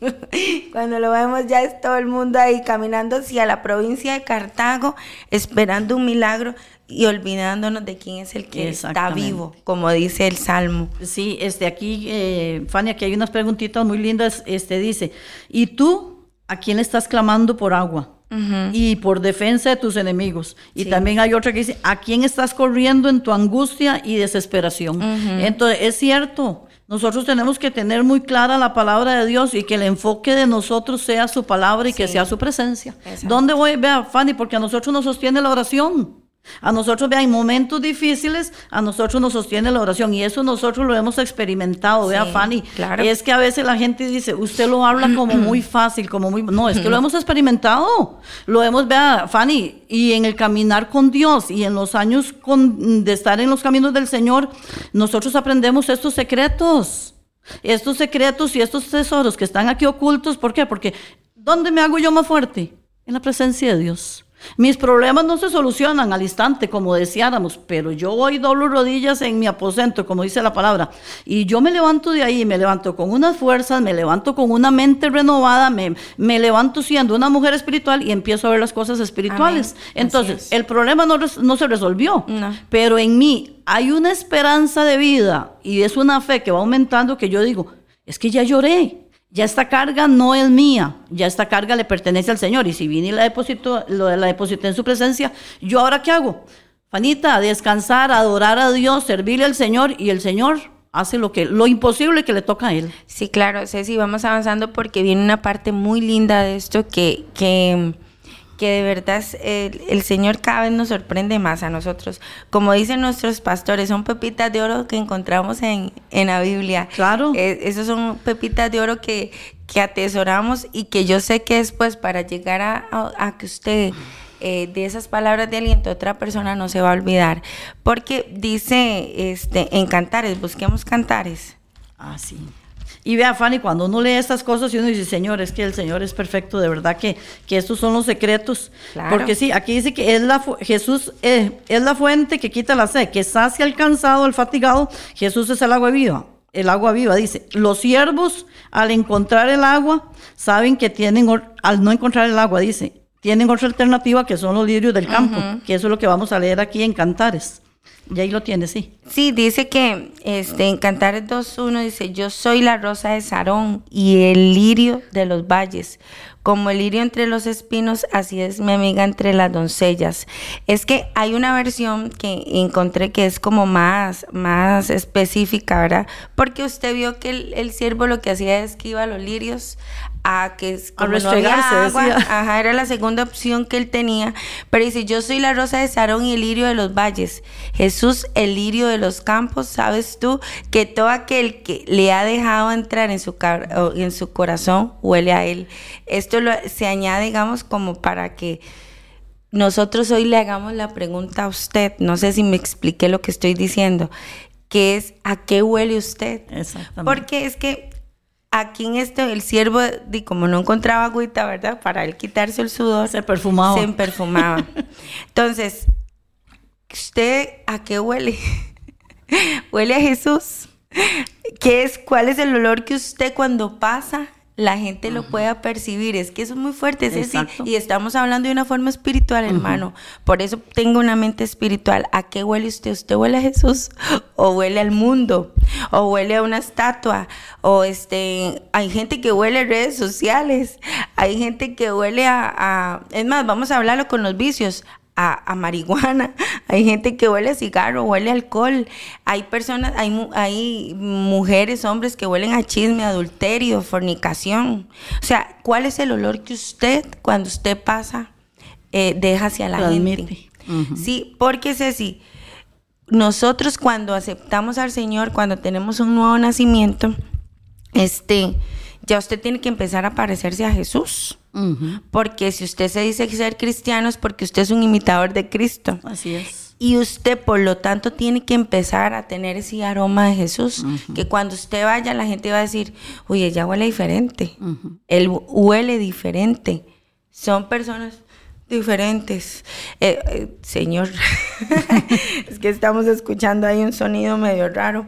[SPEAKER 4] Cuando lo vemos ya es todo el mundo ahí caminando hacia la provincia de Cartago, esperando un milagro y olvidándonos de quién es el que está vivo, como dice el Salmo.
[SPEAKER 3] Sí, este aquí, eh, Fanny, aquí hay unas preguntitas muy lindas. Este dice, ¿y tú a quién estás clamando por agua? y por defensa de tus enemigos. Y también hay otra que dice, ¿a quién estás corriendo en tu angustia y desesperación? Entonces, es cierto, nosotros tenemos que tener muy clara la palabra de Dios y que el enfoque de nosotros sea su palabra y que sea su presencia. ¿Dónde voy? Vea, Fanny, porque a nosotros nos sostiene la oración. A nosotros, vea, en momentos difíciles, a nosotros nos sostiene la oración y eso nosotros lo hemos experimentado, vea, Fanny. Claro. Es que a veces la gente dice, usted lo habla como muy fácil, como muy... No, es que lo hemos experimentado. Lo hemos, vea, Fanny, y en el caminar con Dios y en los años de estar en los caminos del Señor, nosotros aprendemos estos secretos. Estos secretos y estos tesoros que están aquí ocultos, ¿por qué? Porque ¿dónde me hago yo más fuerte? En la presencia de Dios. Mis problemas no se solucionan al instante, como deseáramos, pero yo voy doblo rodillas en mi aposento, como dice la palabra, y yo me levanto de ahí, me levanto con unas fuerzas, me levanto con una mente renovada, me, me levanto siendo una mujer espiritual y empiezo a ver las cosas espirituales. Entonces, el problema no, no se resolvió, pero en mí hay una esperanza de vida y es una fe que va aumentando que yo digo, es que ya lloré, ya esta carga no es mía, ya esta carga le pertenece al Señor. Y si vine y la deposito, lo, la deposité en su presencia, ¿yo ahora qué hago? Fanita, descansar, adorar a Dios, servirle al Señor y el Señor hace lo que lo imposible que le toca a él.
[SPEAKER 4] Sí, claro, Ceci, vamos avanzando porque viene una parte muy linda de esto que, que que de verdad el, Señor cada vez nos sorprende más a nosotros. Como dicen nuestros pastores, son pepitas de oro que encontramos en, la Biblia.
[SPEAKER 3] Claro.
[SPEAKER 4] Eh, esos son pepitas de oro que, que atesoramos y que yo sé que después para llegar a, que usted... Eh, de esas palabras de aliento otra persona no se va a olvidar. Porque dice este, en cantares, busquemos cantares.
[SPEAKER 3] Ah, sí. Y vea, Fanny, cuando uno lee estas cosas y uno dice, Señor, es que el Señor es perfecto, de verdad que, que estos son los secretos. Porque sí, aquí dice que es la, Jesús eh, es la fuente que quita la sed, que sacia al cansado, al fatigado. Jesús es el agua viva. El agua viva, dice, los siervos al encontrar el agua saben que tienen, al no encontrar el agua, dice, tienen otra alternativa que son los lirios del campo, que eso es lo que vamos a leer aquí en Cantares. Y ahí lo tiene, sí.
[SPEAKER 4] Sí, dice que este, en Cantares 2.1 dice, yo soy la rosa de Sarón y el lirio de los valles. Como el lirio entre los espinos, así es mi amiga entre las doncellas. Es que hay una versión que encontré que es como más, más específica, ¿verdad? Porque usted vio que el, el ciervo lo que hacía es que iba a los lirios a que como no había agua, ajá, era la segunda opción que él tenía, pero dice, yo soy la rosa de Sarón y el lirio de los valles, Jesús el lirio de los campos, sabes tú que todo aquel que le ha dejado entrar en su, en su corazón huele a él. Esto se añade, digamos, como para que nosotros hoy le hagamos la pregunta a usted, no sé si me expliqué lo que estoy diciendo, que es ¿a qué huele usted? Exactamente. Porque es que aquí en este, el siervo, como no encontraba agüita, ¿verdad? Para él quitarse el sudor.
[SPEAKER 3] Se perfumaba.
[SPEAKER 4] Se perfumaba. Entonces, ¿usted a qué huele? ¿Huele a Jesús? ¿Qué es, ¿Cuál es el olor que usted cuando pasa la gente lo pueda percibir. Es que eso es muy fuerte, es y estamos hablando de una forma espiritual, hermano. Por eso tengo una mente espiritual. ¿A qué huele usted? ¿Usted huele a Jesús? ¿O huele al mundo? ¿O huele a una estatua? O este, hay gente que huele a redes sociales. Hay gente que huele a, a es más, vamos a hablarlo con los vicios a, marihuana, hay gente que huele a cigarro, huele a alcohol, hay personas, hay, hay mujeres, hombres que huelen a chisme, adulterio, fornicación. O sea, ¿cuál es el olor que usted, cuando usted pasa, eh, deja hacia la gente? Sí, porque Ceci, nosotros cuando aceptamos al Señor, cuando tenemos un nuevo nacimiento, este, ya usted tiene que empezar a parecerse a Jesús. Porque si usted se dice ser cristiano es porque usted es un imitador de Cristo.
[SPEAKER 3] Así es.
[SPEAKER 4] Y usted, por lo tanto, tiene que empezar a tener ese aroma de Jesús. Que cuando usted vaya, la gente va a decir, oye, ella huele diferente. Él huele diferente. Son personas diferentes. Eh, eh, señor, es que estamos escuchando ahí un sonido medio raro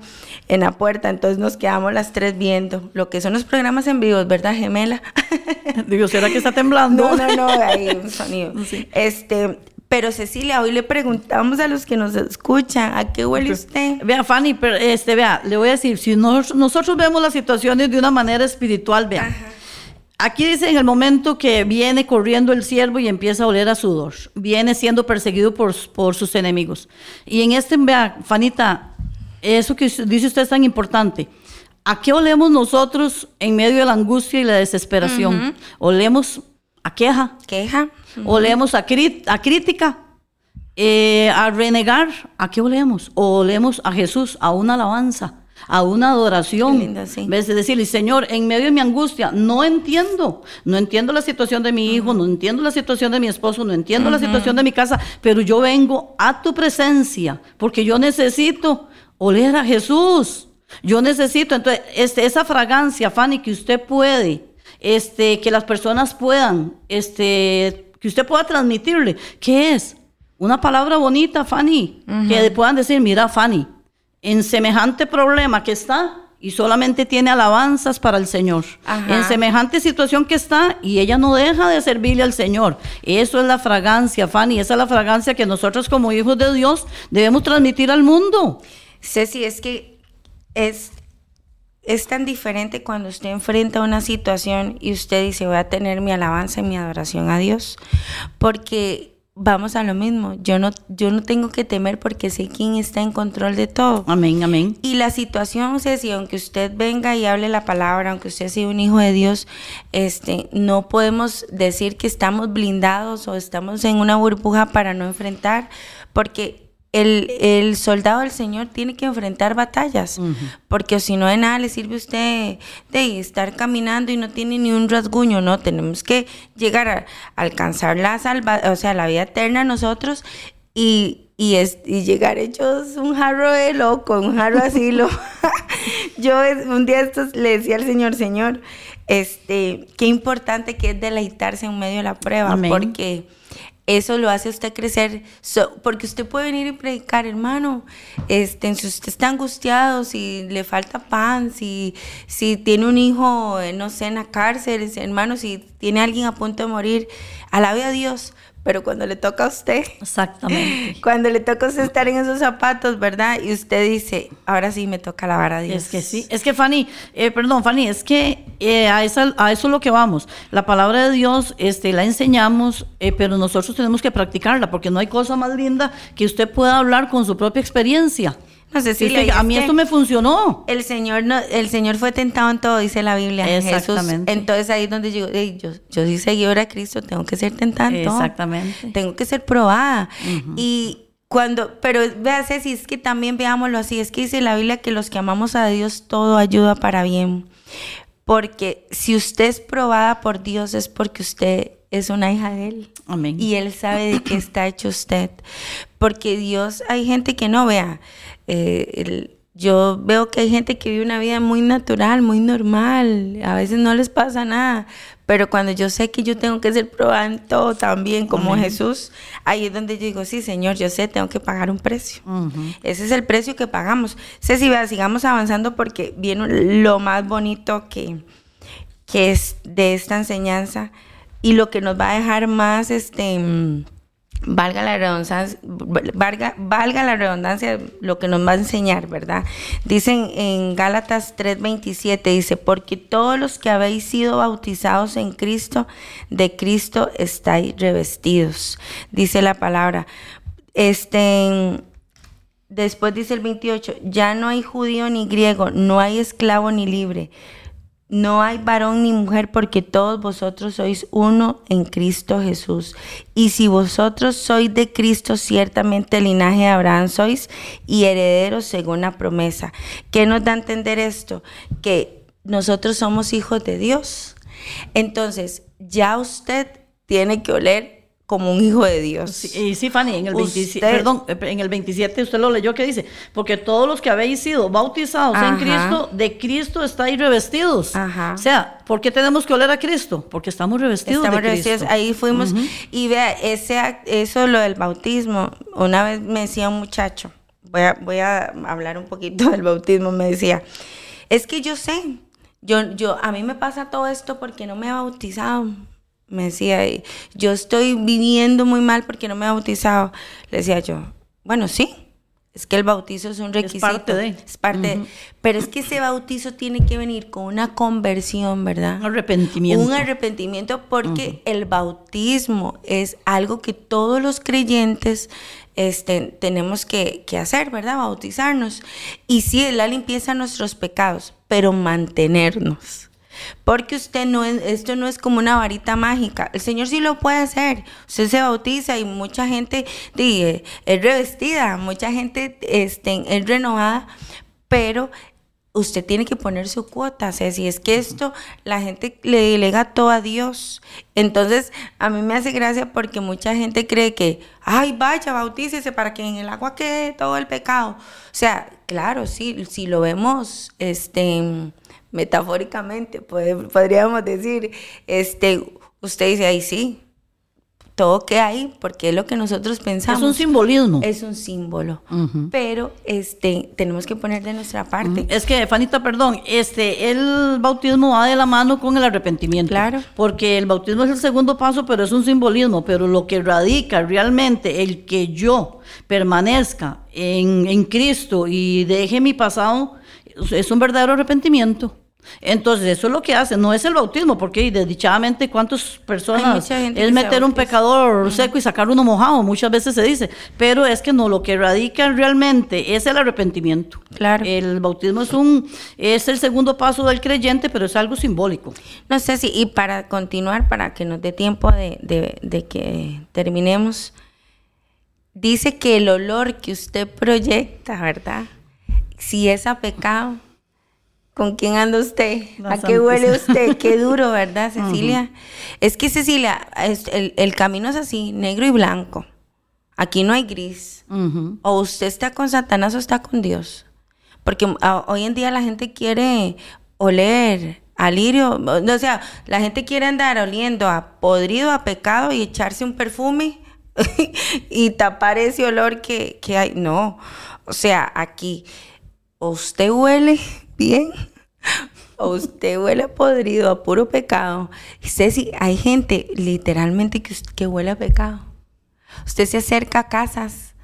[SPEAKER 4] en la puerta, entonces nos quedamos las tres viendo lo que son los programas en vivo, ¿verdad, gemela?
[SPEAKER 3] Digo, ¿será que está temblando?
[SPEAKER 4] No, no, no, hay un sonido. Este, pero Cecilia, hoy le preguntamos a los que nos escuchan, ¿a qué huele usted?
[SPEAKER 3] Vea, Fanny, pero este, vea, le voy a decir, si nosotros vemos las situaciones de una manera espiritual, vea. Aquí dice en el momento que viene corriendo el siervo y empieza a oler a sudor, viene siendo perseguido por, por sus enemigos. Y en este, vea, Fanita, eso que dice usted es tan importante. ¿A qué olemos nosotros en medio de la angustia y la desesperación? Olemos a queja.
[SPEAKER 4] Queja.
[SPEAKER 3] Olemos a, a crítica. Eh, a renegar. ¿A qué olemos? O olemos a Jesús, a una alabanza a una adoración. Es decirle, Señor, en medio de mi angustia, no entiendo, no entiendo la situación de mi hijo, no entiendo la situación de mi esposo, no entiendo la situación de mi casa, pero yo vengo a tu presencia porque yo necesito oler a Jesús. Yo necesito, entonces, este, esa fragancia, Fanny, que usted puede, este, que las personas puedan, este, que usted pueda transmitirle, ¿qué es? Una palabra bonita, Fanny, que puedan decir, mira, Fanny, en semejante problema que está y solamente tiene alabanzas para el Señor. En semejante situación que está y ella no deja de servirle al Señor. Eso es la fragancia, Fanny, esa es la fragancia que nosotros como hijos de Dios debemos transmitir al mundo.
[SPEAKER 4] Ceci, es que es, es tan diferente cuando usted enfrenta una situación y usted dice, voy a tener mi alabanza y mi adoración a Dios, porque vamos a lo mismo. Yo no, yo no tengo que temer porque sé quién está en control de todo.
[SPEAKER 3] Amén, amén.
[SPEAKER 4] Y la situación, Ceci, aunque usted venga y hable la palabra, aunque usted sea un hijo de Dios, este, no podemos decir que estamos blindados o estamos en una burbuja para no enfrentar, porque el, soldado del Señor tiene que enfrentar batallas, porque si no de nada le sirve a usted de estar caminando y no tiene ni un rasguño, no, tenemos que llegar a alcanzar la salva, o sea, la vida eterna nosotros y, y, es, y llegar hechos un jarro de loco, un jarro así, lo, yo un día estos le decía al Señor, Señor, este, qué importante que es deleitarse en medio de la prueba, porque eso lo hace usted crecer, porque usted puede venir y predicar, hermano, este, si usted está angustiado, si le falta pan, si, si tiene un hijo, eh, no sé, en la cárcel, hermano, si tiene alguien a punto de morir, alabe a Dios, pero cuando le toca a usted,
[SPEAKER 3] exactamente,
[SPEAKER 4] cuando le toca a usted estar en esos zapatos, ¿verdad? Y usted dice, ahora sí me toca lavar a Dios.
[SPEAKER 3] Es que sí, es que Fanny, eh, perdón, Fanny, es que eh, a, esa, a eso es lo que vamos. La palabra de Dios este, la enseñamos, eh, pero nosotros tenemos que practicarla, porque no hay cosa más linda que usted pueda hablar con su propia experiencia.
[SPEAKER 4] No sé si
[SPEAKER 3] a mí esto me funcionó.
[SPEAKER 4] El Señor no, el Señor fue tentado en todo, dice la Biblia. Exactamente. Entonces ahí es donde yo, yo, yo sí seguidora a Cristo, tengo que ser tentada
[SPEAKER 3] Exactamente.
[SPEAKER 4] Tengo que ser probada. Y cuando, pero vea si es que también veámoslo así, es que dice la Biblia que los que amamos a Dios todo ayuda para bien. Porque si usted es probada por Dios es porque usted es una hija de Él.
[SPEAKER 3] Amén.
[SPEAKER 4] Y Él sabe de qué está hecho usted. Porque Dios, hay gente que no vea. Eh, yo veo que hay gente que vive una vida muy natural, muy normal. A veces no les pasa nada. Pero cuando yo sé que yo tengo que ser probada en todo también, como Jesús, ahí es donde yo digo, sí, Señor, yo sé, tengo que pagar un precio. Ese es el precio que pagamos. Sé si sigamos avanzando porque viene lo más bonito que, que es de esta enseñanza y lo que nos va a dejar más, este, valga la redundancia, valga, la redundancia lo que nos va a enseñar, ¿verdad? Dicen en Gálatas 3:27, dice, porque todos los que habéis sido bautizados en Cristo, de Cristo estáis revestidos, dice la palabra. Este, después dice el 28, ya no hay judío ni griego, no hay esclavo ni libre no hay varón ni mujer porque todos vosotros sois uno en Cristo Jesús. Y si vosotros sois de Cristo, ciertamente el linaje de Abraham sois y herederos según la promesa. ¿Qué nos da a entender esto? Que nosotros somos hijos de Dios. Entonces, ya usted tiene que oler como un hijo de Dios.
[SPEAKER 3] y sí, Fanny, en el, 27, perdón, en el 27 usted lo leyó que dice, porque todos los que habéis sido bautizados en Cristo, de Cristo estáis revestidos. O sea, ¿por qué tenemos que oler a Cristo? Porque estamos revestidos estamos de Cristo.
[SPEAKER 4] Ahí fuimos y vea, ese, eso lo del bautismo, una vez me decía un muchacho, voy a, voy a hablar un poquito del bautismo, me decía, es que yo sé, yo, yo, a mí me pasa todo esto porque no me he bautizado me decía, yo estoy viviendo muy mal porque no me he bautizado. Le decía yo, bueno, sí, es que el bautizo es un requisito. Es parte de. Es parte Pero es que ese bautizo tiene que venir con una conversión, ¿verdad?
[SPEAKER 3] Un arrepentimiento.
[SPEAKER 4] Un arrepentimiento porque el bautismo es algo que todos los creyentes este, tenemos que, que, hacer, ¿verdad? Bautizarnos. Y sí, es la limpieza de nuestros pecados, pero mantenernos. Porque usted no es, esto no es como una varita mágica. El Señor sí lo puede hacer. Usted se bautiza y mucha gente es revestida, mucha gente este, es renovada, pero usted tiene que poner su cuota. O sea, si es que esto la gente le delega todo a Dios. Entonces, a mí me hace gracia porque mucha gente cree que, ay, vaya, bautícese para que en el agua quede todo el pecado. O sea, claro, sí, si lo vemos, este metafóricamente, podríamos decir, este, usted dice, ahí sí, todo que hay, porque es lo que nosotros pensamos.
[SPEAKER 3] Es un simbolismo.
[SPEAKER 4] Es un símbolo. Pero este, tenemos que poner de nuestra parte.
[SPEAKER 3] Es que, Fanita, perdón, este, el bautismo va de la mano con el arrepentimiento.
[SPEAKER 4] Claro.
[SPEAKER 3] Porque el bautismo es el segundo paso, pero es un simbolismo. Pero lo que radica realmente el que yo permanezca en, en Cristo y deje mi pasado, es un verdadero arrepentimiento. Entonces, eso es lo que hace, no es el bautismo, porque desdichadamente cuántas personas es meter un pecador seco y sacar uno mojado, muchas veces se dice, pero es que no, lo que radica realmente es el arrepentimiento.
[SPEAKER 4] Claro.
[SPEAKER 3] El bautismo es un es el segundo paso del creyente, pero es algo simbólico.
[SPEAKER 4] No sé si, y para continuar, para que nos dé tiempo de, de que terminemos, dice que el olor que usted proyecta, ¿verdad? Si es a pecado, ¿Con quién anda usted? ¿A qué huele usted? Qué duro, ¿verdad, Cecilia? Es que, Cecilia, el, camino es así, negro y blanco. Aquí no hay gris. O usted está con Satanás o está con Dios. Porque hoy en día la gente quiere oler a lirio. O sea, la gente quiere andar oliendo a podrido, a pecado y echarse un perfume y tapar ese olor que, que hay. No. O sea, aquí, usted huele bien o usted huele podrido a puro pecado. Ceci, hay gente literalmente que, que huele a pecado. Usted se acerca a casas,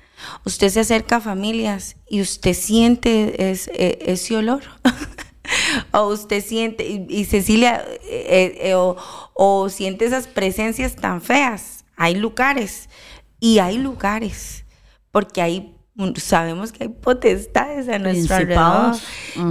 [SPEAKER 4] usted se acerca a familias y usted siente e, ese olor. o usted siente, y, Cecilia, eh, eh, o, o siente esas presencias tan feas. Hay lugares y hay lugares, porque hay sabemos que hay potestades a nuestro alrededor.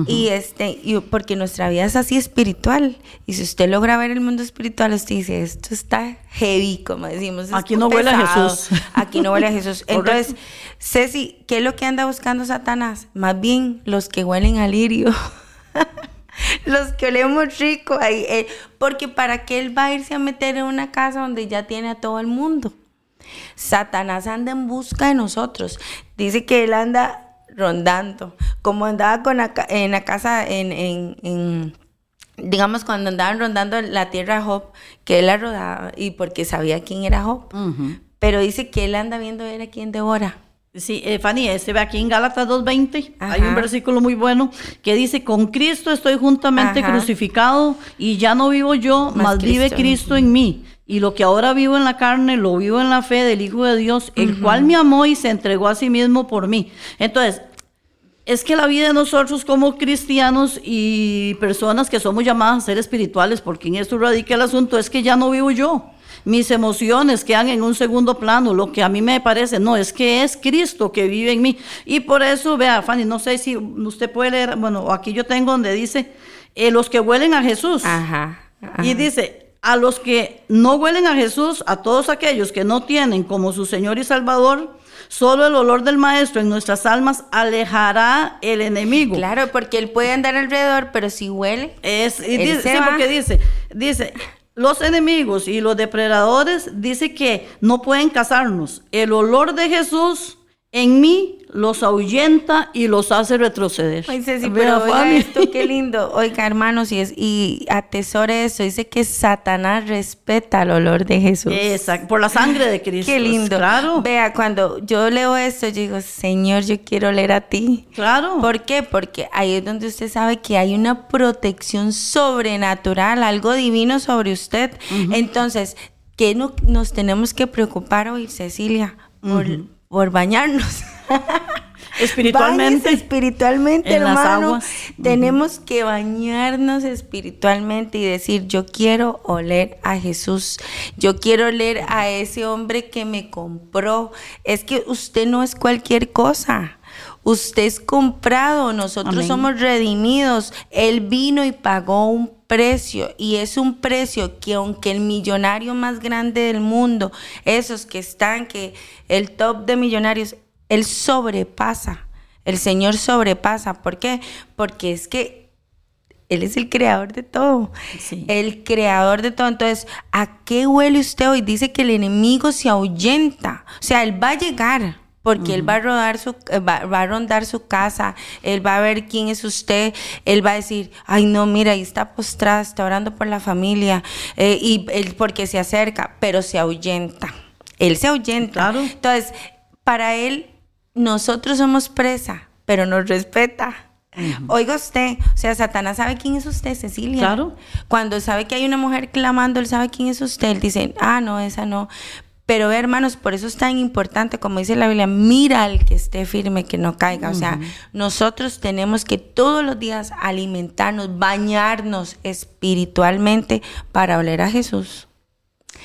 [SPEAKER 4] Y este y porque nuestra vida es así espiritual. Y si usted logra ver el mundo espiritual usted dice esto está heavy como decimos
[SPEAKER 3] aquí no huele a Jesús.
[SPEAKER 4] Aquí no huele a Jesús. Entonces Ceci qué es lo que anda buscando Satanás más bien los que huelen a lirio. Los que olemos rico ahí eh, porque para qué él va a irse a meter en una casa donde ya tiene a todo el mundo Satanás anda en busca de nosotros. Dice que él anda rondando, como andaba con en la casa, en, digamos, cuando andaban rondando la tierra Job, que él la rodaba y porque sabía quién era Job. Pero dice que él anda viendo ver a quién devora.
[SPEAKER 3] Sí, eh, Fanny, este ve aquí en Gálatas 2.20, hay un versículo muy bueno que dice, con Cristo estoy juntamente crucificado y ya no vivo yo, mas vive Cristo en mí. Y lo que ahora vivo en la carne, lo vivo en la fe del Hijo de Dios, el cual me amó y se entregó a sí mismo por mí. Entonces, es que la vida de nosotros como cristianos y personas que somos llamadas a ser espirituales, porque en esto radica el asunto, es que ya no vivo yo. Mis emociones quedan en un segundo plano, lo que a mí me parece, no, es que es Cristo que vive en mí. Y por eso, vea, Fanny, no sé si usted puede leer, bueno, aquí yo tengo donde dice, eh, los que huelen a Jesús.
[SPEAKER 4] Ajá, ajá.
[SPEAKER 3] Y dice, a los que no huelen a Jesús, a todos aquellos que no tienen como su Señor y Salvador, Solo el olor del maestro en nuestras almas alejará el enemigo.
[SPEAKER 4] Claro, porque él puede andar alrededor, pero si huele.
[SPEAKER 3] Es, y dice, sí, porque dice, dice, los enemigos y los depredadores dice que no pueden casarnos. El olor de Jesús en mí los ahuyenta y los hace retroceder.
[SPEAKER 4] Ay, Ceci, pero oiga
[SPEAKER 3] Fanny.
[SPEAKER 4] esto, qué lindo. Oiga, hermanos, y, es, y atesore eso. Dice que Satanás respeta el olor de Jesús.
[SPEAKER 3] Exacto, por la sangre de Cristo.
[SPEAKER 4] Qué lindo.
[SPEAKER 3] Claro,
[SPEAKER 4] Vea, cuando yo leo esto, yo digo, Señor, yo quiero leer a ti.
[SPEAKER 3] claro.
[SPEAKER 4] ¿Por qué? Porque ahí es donde usted sabe que hay una protección sobrenatural, algo divino sobre usted. Entonces, ¿qué no, nos tenemos que preocupar hoy, Cecilia? Por, por bañarnos.
[SPEAKER 3] Espiritualmente.
[SPEAKER 4] Espiritualmente,
[SPEAKER 3] en las
[SPEAKER 4] hermano.
[SPEAKER 3] aguas.
[SPEAKER 4] Tenemos que bañarnos espiritualmente y decir, yo quiero oler a Jesús. Yo quiero oler a ese hombre que me compró. Es que usted no es cualquier cosa. Usted es comprado, nosotros
[SPEAKER 3] Amén.
[SPEAKER 4] somos redimidos. Él vino y pagó un precio y es un precio que aunque el millonario más grande del mundo, esos que están, que el top de millonarios, él sobrepasa. El Señor sobrepasa. ¿Por qué? Porque es que Él es el creador de todo.
[SPEAKER 3] Sí.
[SPEAKER 4] El creador de todo. Entonces, ¿a qué huele usted hoy? Dice que el enemigo se ahuyenta. O sea, Él va a llegar. Porque él va a rodar su, eh, va, va a rondar su casa, él va a ver quién es usted, él va a decir, ay no, mira, ahí está postrada, está orando por la familia, eh, y él porque se acerca, pero se ahuyenta. Él se ahuyenta.
[SPEAKER 3] Claro.
[SPEAKER 4] Entonces, para él, nosotros somos presa, pero nos respeta. Oiga usted, o sea, Satanás sabe quién es usted, Cecilia.
[SPEAKER 3] Claro.
[SPEAKER 4] Cuando sabe que hay una mujer clamando, él sabe quién es usted. Él dice, ah, no, esa no. Pero hermanos, por eso es tan importante, como dice la Biblia, mira al que esté firme, que no caiga. O sea, nosotros tenemos que todos los días alimentarnos, bañarnos espiritualmente para oler a Jesús.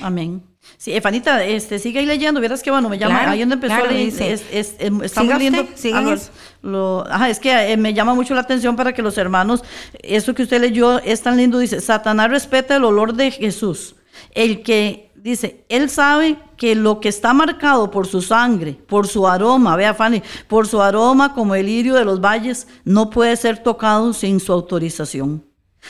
[SPEAKER 3] Amén. Sí, Efanita, este, sigue ahí leyendo, vieras que bueno, me llama,
[SPEAKER 4] Claro,
[SPEAKER 3] ahí donde empezó
[SPEAKER 4] claro,
[SPEAKER 3] a leer,
[SPEAKER 4] dice.
[SPEAKER 3] es, es-
[SPEAKER 4] siga
[SPEAKER 3] Ah, lo-
[SPEAKER 4] eso.
[SPEAKER 3] lo- ajá, es que eh, me llama mucho la atención para que los hermanos, eso que usted leyó es tan lindo, dice, Satanás respeta el olor de Jesús, el que dice, él sabe que lo que está marcado por su sangre, por su aroma, vea Fanny, por su aroma como el lirio de los valles, no puede ser tocado sin su autorización.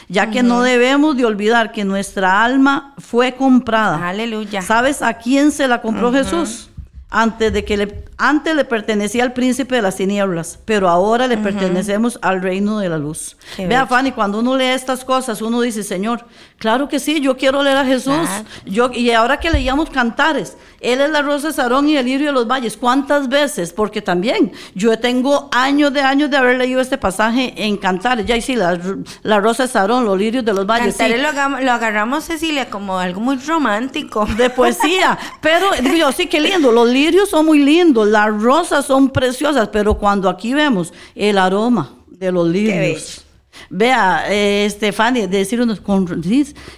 [SPEAKER 3] Ya que no debemos de olvidar que nuestra alma fue comprada.
[SPEAKER 4] Aleluya.
[SPEAKER 3] ¿Sabes a quién se la compró Jesús? Antes de que le, antes le pertenecía al príncipe de las tinieblas, pero ahora le pertenecemos al reino de la luz.
[SPEAKER 4] Qué
[SPEAKER 3] Vea,
[SPEAKER 4] bello.
[SPEAKER 3] Fanny, cuando uno lee estas cosas, uno dice, Señor, claro que sí, yo quiero leer a Jesús.
[SPEAKER 4] Claro.
[SPEAKER 3] Yo, y ahora que leíamos cantares, Él es la rosa de Sarón y el lirio de los valles. ¿Cuántas veces? Porque también yo tengo años de años de haber leído este pasaje en cantares. Ya y sí, la, la rosa de Sarón, los lirios de los valles. sí.
[SPEAKER 4] Cantar lo, hagamos- lo agarramos, Cecilia, como algo muy romántico.
[SPEAKER 3] de poesía. Pero digo yo, sí, qué lindo. Los lirios son muy lindos, las rosas son preciosas, pero cuando aquí vemos el aroma de los lirios. Vea, eh, Estefania, decirnos con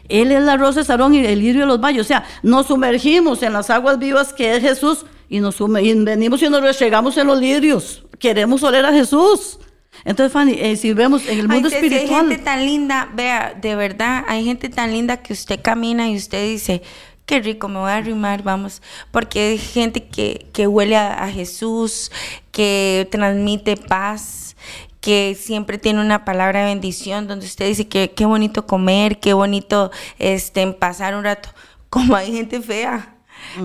[SPEAKER 3] él es la rosa de Sarón y el lirio de los valles. O sea, nos sumergimos en las aguas vivas que es Jesús y nos y venimos y nos restregamos en los lirios. Queremos oler a Jesús. Entonces, Fanny, eh, si vemos en el mundo
[SPEAKER 4] Ay,
[SPEAKER 3] espiritual.
[SPEAKER 4] Hay gente tan linda, vea, de verdad, hay gente tan linda que usted camina y usted dice, qué rico, me voy a arrimar, vamos. Porque hay gente que, que huele a, a Jesús, que transmite paz, que siempre tiene una palabra de bendición, donde usted dice que qué bonito comer, qué bonito este, pasar un rato. Como hay gente fea.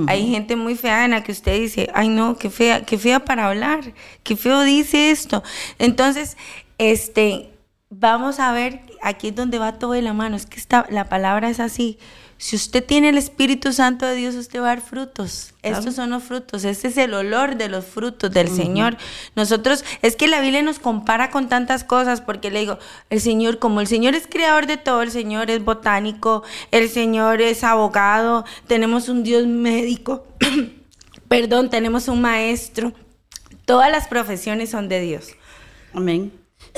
[SPEAKER 4] Hay gente muy fea en la que usted dice, ay no, qué fea, qué fea para hablar, qué feo dice esto. Entonces, este, vamos a ver, aquí es donde va todo de la mano, es que esta, la palabra es así. Si usted tiene el Espíritu Santo de Dios, usted va a dar frutos. Estos son los frutos. Este es el olor de los frutos del Señor. Nosotros, es que la Biblia nos compara con tantas cosas, porque le digo, el Señor, como el Señor es creador de todo, el Señor es botánico, el Señor es abogado, tenemos un Dios médico, perdón, tenemos un maestro. Todas las profesiones son de Dios.
[SPEAKER 3] Amén.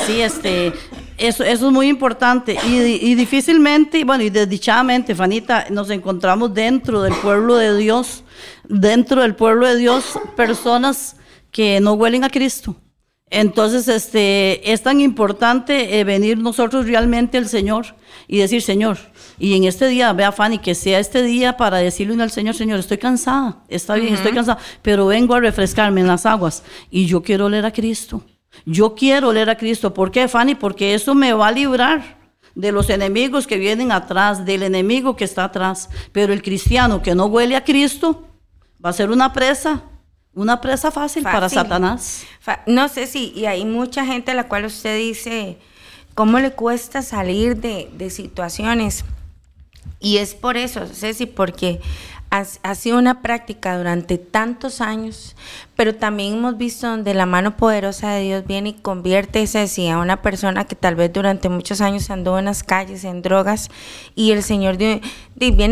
[SPEAKER 3] Sí, este, eso, eso es muy importante y, difícilmente, bueno, y desdichadamente, Fanita, nos encontramos dentro del pueblo de Dios, dentro del pueblo de Dios, personas que no huelen a Cristo. Entonces, este, es tan importante eh, venir nosotros realmente al Señor y decir, Señor, y en este día, vea Fanny, que sea este día para decirle al Señor, Señor, estoy cansada, está bien, estoy cansada, pero vengo a refrescarme en las aguas y yo quiero leer a Cristo. Yo quiero leer a Cristo. ¿Por qué, Fanny? Porque eso me va a librar de los enemigos que vienen atrás, del enemigo que está atrás. Pero el cristiano que no huele a Cristo va a ser una presa, una presa fácil, para Satanás.
[SPEAKER 4] no sé si, y hay mucha gente a la cual usted dice, ¿cómo le cuesta salir de, de situaciones? Y es por eso, Ceci, porque ha, sido una práctica durante tantos años, pero también hemos visto donde la mano poderosa de Dios viene y convierte Ceci a una persona que tal vez durante muchos años andó en las calles, en drogas, y el Señor viene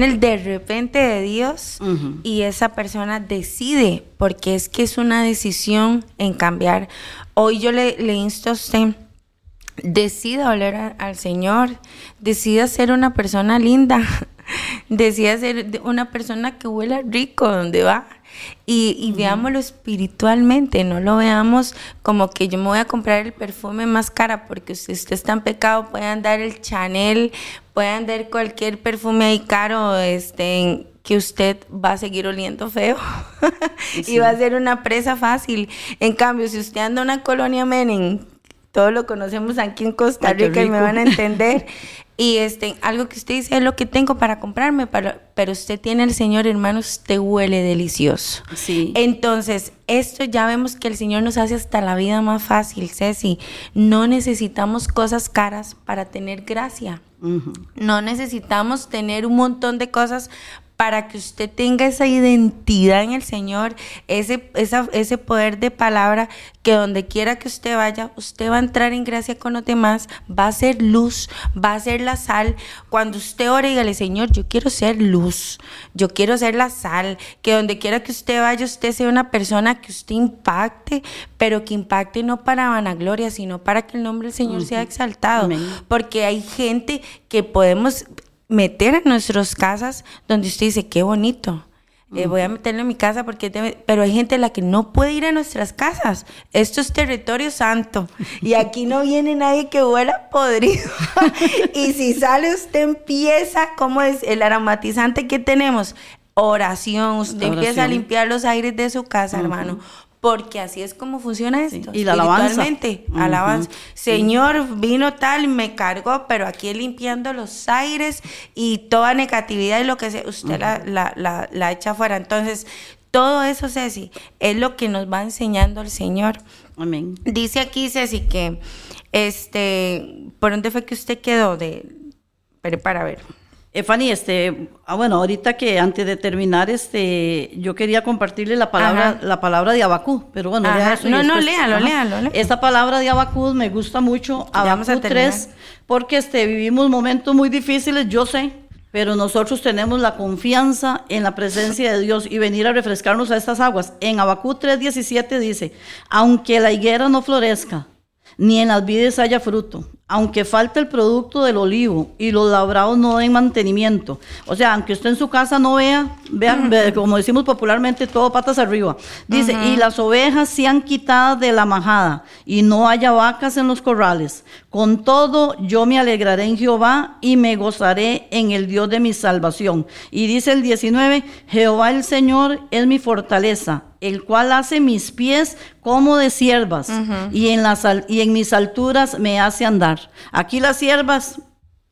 [SPEAKER 4] el de repente de Dios y esa persona decide, porque es que es una decisión en cambiar. Hoy yo le, le insto a usted decida oler al Señor, decida ser una persona linda, decida ser una persona que huela rico donde va. Y, veámoslo espiritualmente, no lo veamos como que yo me voy a comprar el perfume más cara porque si usted está en pecado puede andar el Chanel, puede andar cualquier perfume ahí caro, este, que usted va a seguir oliendo feo y va a ser una presa fácil. En cambio, si usted anda una colonia Menem todos lo conocemos aquí en Costa Rica y me van a entender. y este, algo que usted dice es lo que tengo para comprarme, pero usted tiene el Señor, hermanos, te huele delicioso.
[SPEAKER 3] Sí.
[SPEAKER 4] Entonces, esto ya vemos que el Señor nos hace hasta la vida más fácil, Ceci. No necesitamos cosas caras para tener gracia. No necesitamos tener un montón de cosas para que usted tenga esa identidad en el Señor, ese, ese poder de palabra, que donde quiera que usted vaya, usted va a entrar en gracia con los demás, va a ser luz, va a ser la sal. Cuando usted ore, dígale, Señor, yo quiero ser luz, yo quiero ser la sal, que donde quiera que usted vaya, usted sea una persona que usted impacte, pero que impacte no para vanagloria, sino para que el nombre del Señor sea exaltado. Porque hay gente que podemos meter en nuestras casas donde usted dice, qué bonito. Eh, voy a meterlo en mi casa porque pero hay gente a la que no puede ir a nuestras casas. Esto es territorio santo y aquí no viene nadie que huela podrido. y si sale usted empieza, ¿cómo es el aromatizante que tenemos? Oración, usted empieza a limpiar los aires de su casa, hermano, porque así es como funciona esto.
[SPEAKER 3] Y la alabanza.
[SPEAKER 4] alabanza. Señor, vino tal, me cargó, pero aquí limpiando los aires y toda negatividad y lo que sea, usted la, la, la, echa fuera. Entonces, todo eso, Ceci, es lo que nos va enseñando el Señor.
[SPEAKER 3] Amén.
[SPEAKER 4] Dice aquí, Ceci, que, este, ¿por dónde fue que usted quedó? De, pero para ver.
[SPEAKER 3] Fanny, este, ah, bueno, ahorita que antes de terminar, este, yo quería compartirle la palabra, la palabra de Abacú, pero bueno,
[SPEAKER 4] eso no, no, léalo, léalo,
[SPEAKER 3] Esta palabra de Abacú me gusta mucho, Abacú 3, porque este, vivimos momentos muy difíciles, yo sé, pero nosotros tenemos la confianza en la presencia de Dios y venir a refrescarnos a estas aguas. En Abacú 3:17 dice, aunque la higuera no florezca, ni en las vides haya fruto, aunque falte el producto del olivo y los labrados no den mantenimiento. O sea, aunque usted en su casa no vea, vean, como decimos popularmente, todo patas arriba. Dice, y las ovejas sean quitadas de la majada y no haya vacas en los corrales. Con todo, yo me alegraré en Jehová y me gozaré en el Dios de mi salvación. Y dice el 19, Jehová el Señor es mi fortaleza el cual hace mis pies como de siervas y, en las, y en mis alturas me hace andar. Aquí las siervas,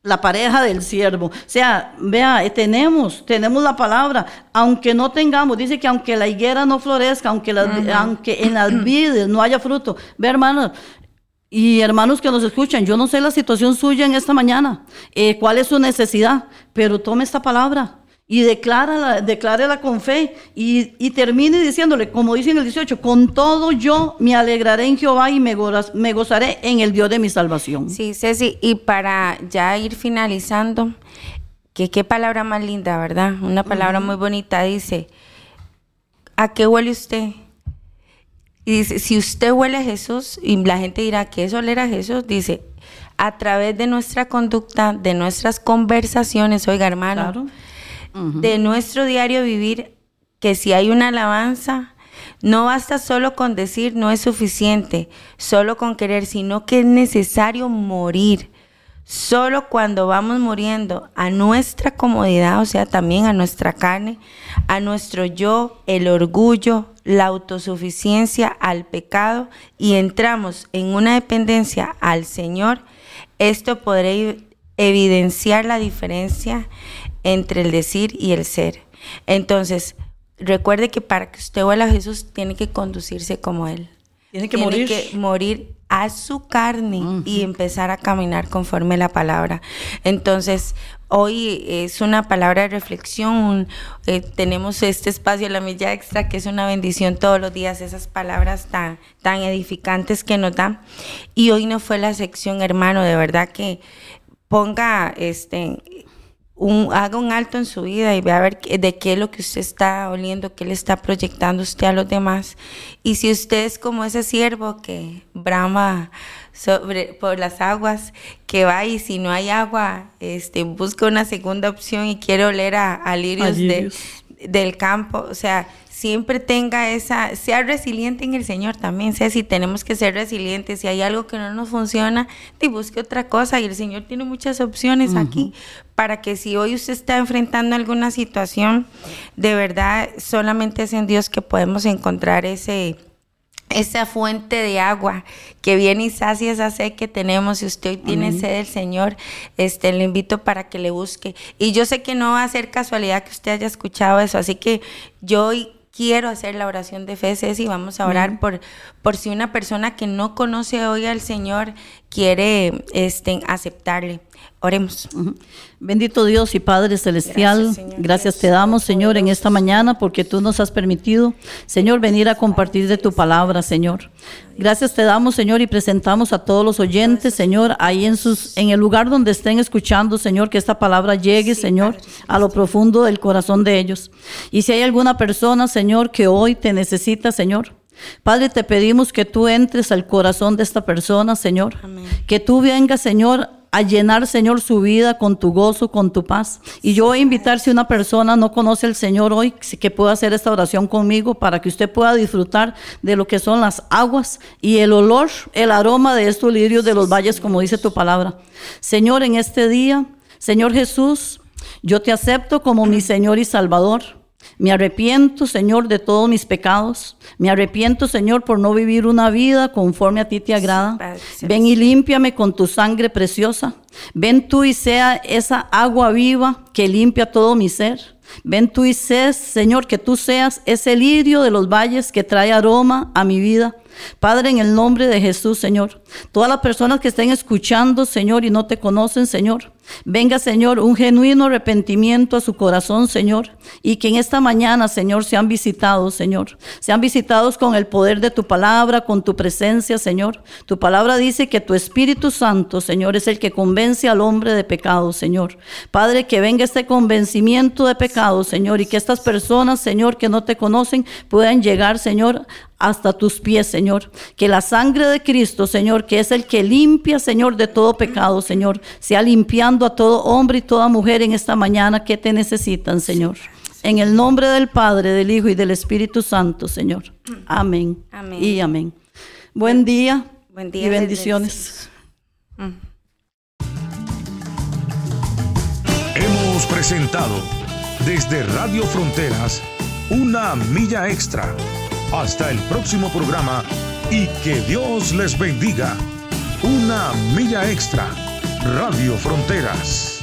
[SPEAKER 3] la pareja del siervo. O sea, vea, eh, tenemos, tenemos la palabra, aunque no tengamos, dice que aunque la higuera no florezca, aunque, aunque en las vides no haya fruto. Ve, hermanos, Y hermanos que nos escuchan, yo no sé la situación suya en esta mañana, eh, cuál es su necesidad, pero tome esta palabra y declárala, declárela con fe y, y, termine diciéndole, como dice en el 18, con todo yo me alegraré en Jehová y me, me gozaré en el Dios de mi salvación.
[SPEAKER 4] Sí, Ceci, y para ya ir finalizando, que qué palabra más linda, ¿verdad? Una palabra muy bonita, dice, ¿a qué huele usted? Y dice, si usted huele a Jesús, y la gente dirá, ¿qué es oler a Jesús? Dice, a través de nuestra conducta, de nuestras conversaciones, oiga hermano, de nuestro diario vivir, que si hay una alabanza, no basta solo con decir, no es suficiente, solo con querer, sino que es necesario morir. Solo cuando vamos muriendo a nuestra comodidad, o sea, también a nuestra carne, a nuestro yo, el orgullo, la autosuficiencia, al pecado y entramos en una dependencia al Señor, esto podrá evidenciar la diferencia entre el decir y el ser. Entonces, recuerde que para que usted vuelva a Jesús tiene que conducirse como Él.
[SPEAKER 3] Tiene que morir.
[SPEAKER 4] que morir a su carne y empezar a caminar conforme a la palabra. Entonces, hoy es una palabra de reflexión. Eh, tenemos este espacio, la milla extra, que es una bendición todos los días, esas palabras tan, tan edificantes que nos dan. Y hoy no fue la sección, hermano, de verdad que ponga este haga un alto en su vida y vea a ver de qué es lo que usted está oliendo, qué le está proyectando usted a los demás. Y si usted es como ese siervo que brama sobre, por las aguas, que va y si no hay agua, este, busca una segunda opción y quiere oler a, lirios, del campo. O sea, siempre tenga esa, sea resiliente en el Señor también, sea si tenemos que ser resilientes, si hay algo que no nos funciona, te busque otra cosa y el Señor tiene muchas opciones aquí para que si hoy usted está enfrentando alguna situación, de verdad solamente es en Dios que podemos encontrar ese esa fuente de agua que viene y sacia esa sed que tenemos. Si usted hoy tiene sed del Señor, este, le invito para que le busque. Y yo sé que no va a ser casualidad que usted haya escuchado eso, así que yo hoy quiero hacer la oración de fe, y vamos a orar por, por si una persona que no conoce hoy al Señor quiere este, aceptarle. Oremos.
[SPEAKER 3] Bendito Dios y Padre Celestial, gracias, te damos, Señor, en esta mañana porque tú nos has permitido, Señor, venir a compartir de tu palabra, Señor. Gracias te damos, Señor, y presentamos a todos los oyentes, Señor, ahí en sus en el lugar donde estén escuchando, Señor, que esta palabra llegue, Señor, a lo profundo del corazón de ellos. Y si hay alguna persona, Señor, que hoy te necesita, Señor, Padre, te pedimos que tú entres al corazón de esta persona, Señor. Que tú vengas, Señor, a llenar, Señor, su vida con tu gozo, con tu paz. Y yo voy a invitar, si una persona no conoce al Señor hoy, que pueda hacer esta oración conmigo para que usted pueda disfrutar de lo que son las aguas y el olor, el aroma de estos lirios de los valles, como dice tu palabra. Señor, en este día, Señor Jesús, yo te acepto como mi Señor y Salvador. Me arrepiento, Señor, de todos mis pecados. Me arrepiento, Señor, por no vivir una vida conforme a ti te agrada. Ven y límpiame con tu sangre preciosa. Ven tú y sea esa agua viva que limpia todo mi ser. Ven tú y sé, Señor, que tú seas ese lirio de los valles que trae aroma a mi vida. Padre, en el nombre de Jesús, Señor. Todas las personas que estén escuchando, Señor, y no te conocen, Señor. Venga, Señor, un genuino arrepentimiento a su corazón, Señor. Y que en esta mañana, Señor, sean visitados, Señor. Sean visitados con el poder de tu palabra, con tu presencia, Señor. Tu palabra dice que tu Espíritu Santo, Señor, es el que convence al hombre de pecado, Señor. Padre, que venga este convencimiento de pecado, Señor, y que estas personas, Señor, que no te conocen, puedan llegar, Señor, hasta tus pies, Señor. Que la sangre de Cristo, Señor, que es el que limpia, Señor, de todo pecado, Señor, sea limpiando a todo hombre y toda mujer en esta mañana que te necesitan, Señor. En el nombre del Padre, del Hijo y del Espíritu Santo, Señor. Amén. Y amén. Buen día, Buen día y bendiciones.
[SPEAKER 1] Hemos presentado desde Radio Fronteras una milla extra hasta el próximo programa y que Dios les bendiga. Una milla extra. Radio Fronteras.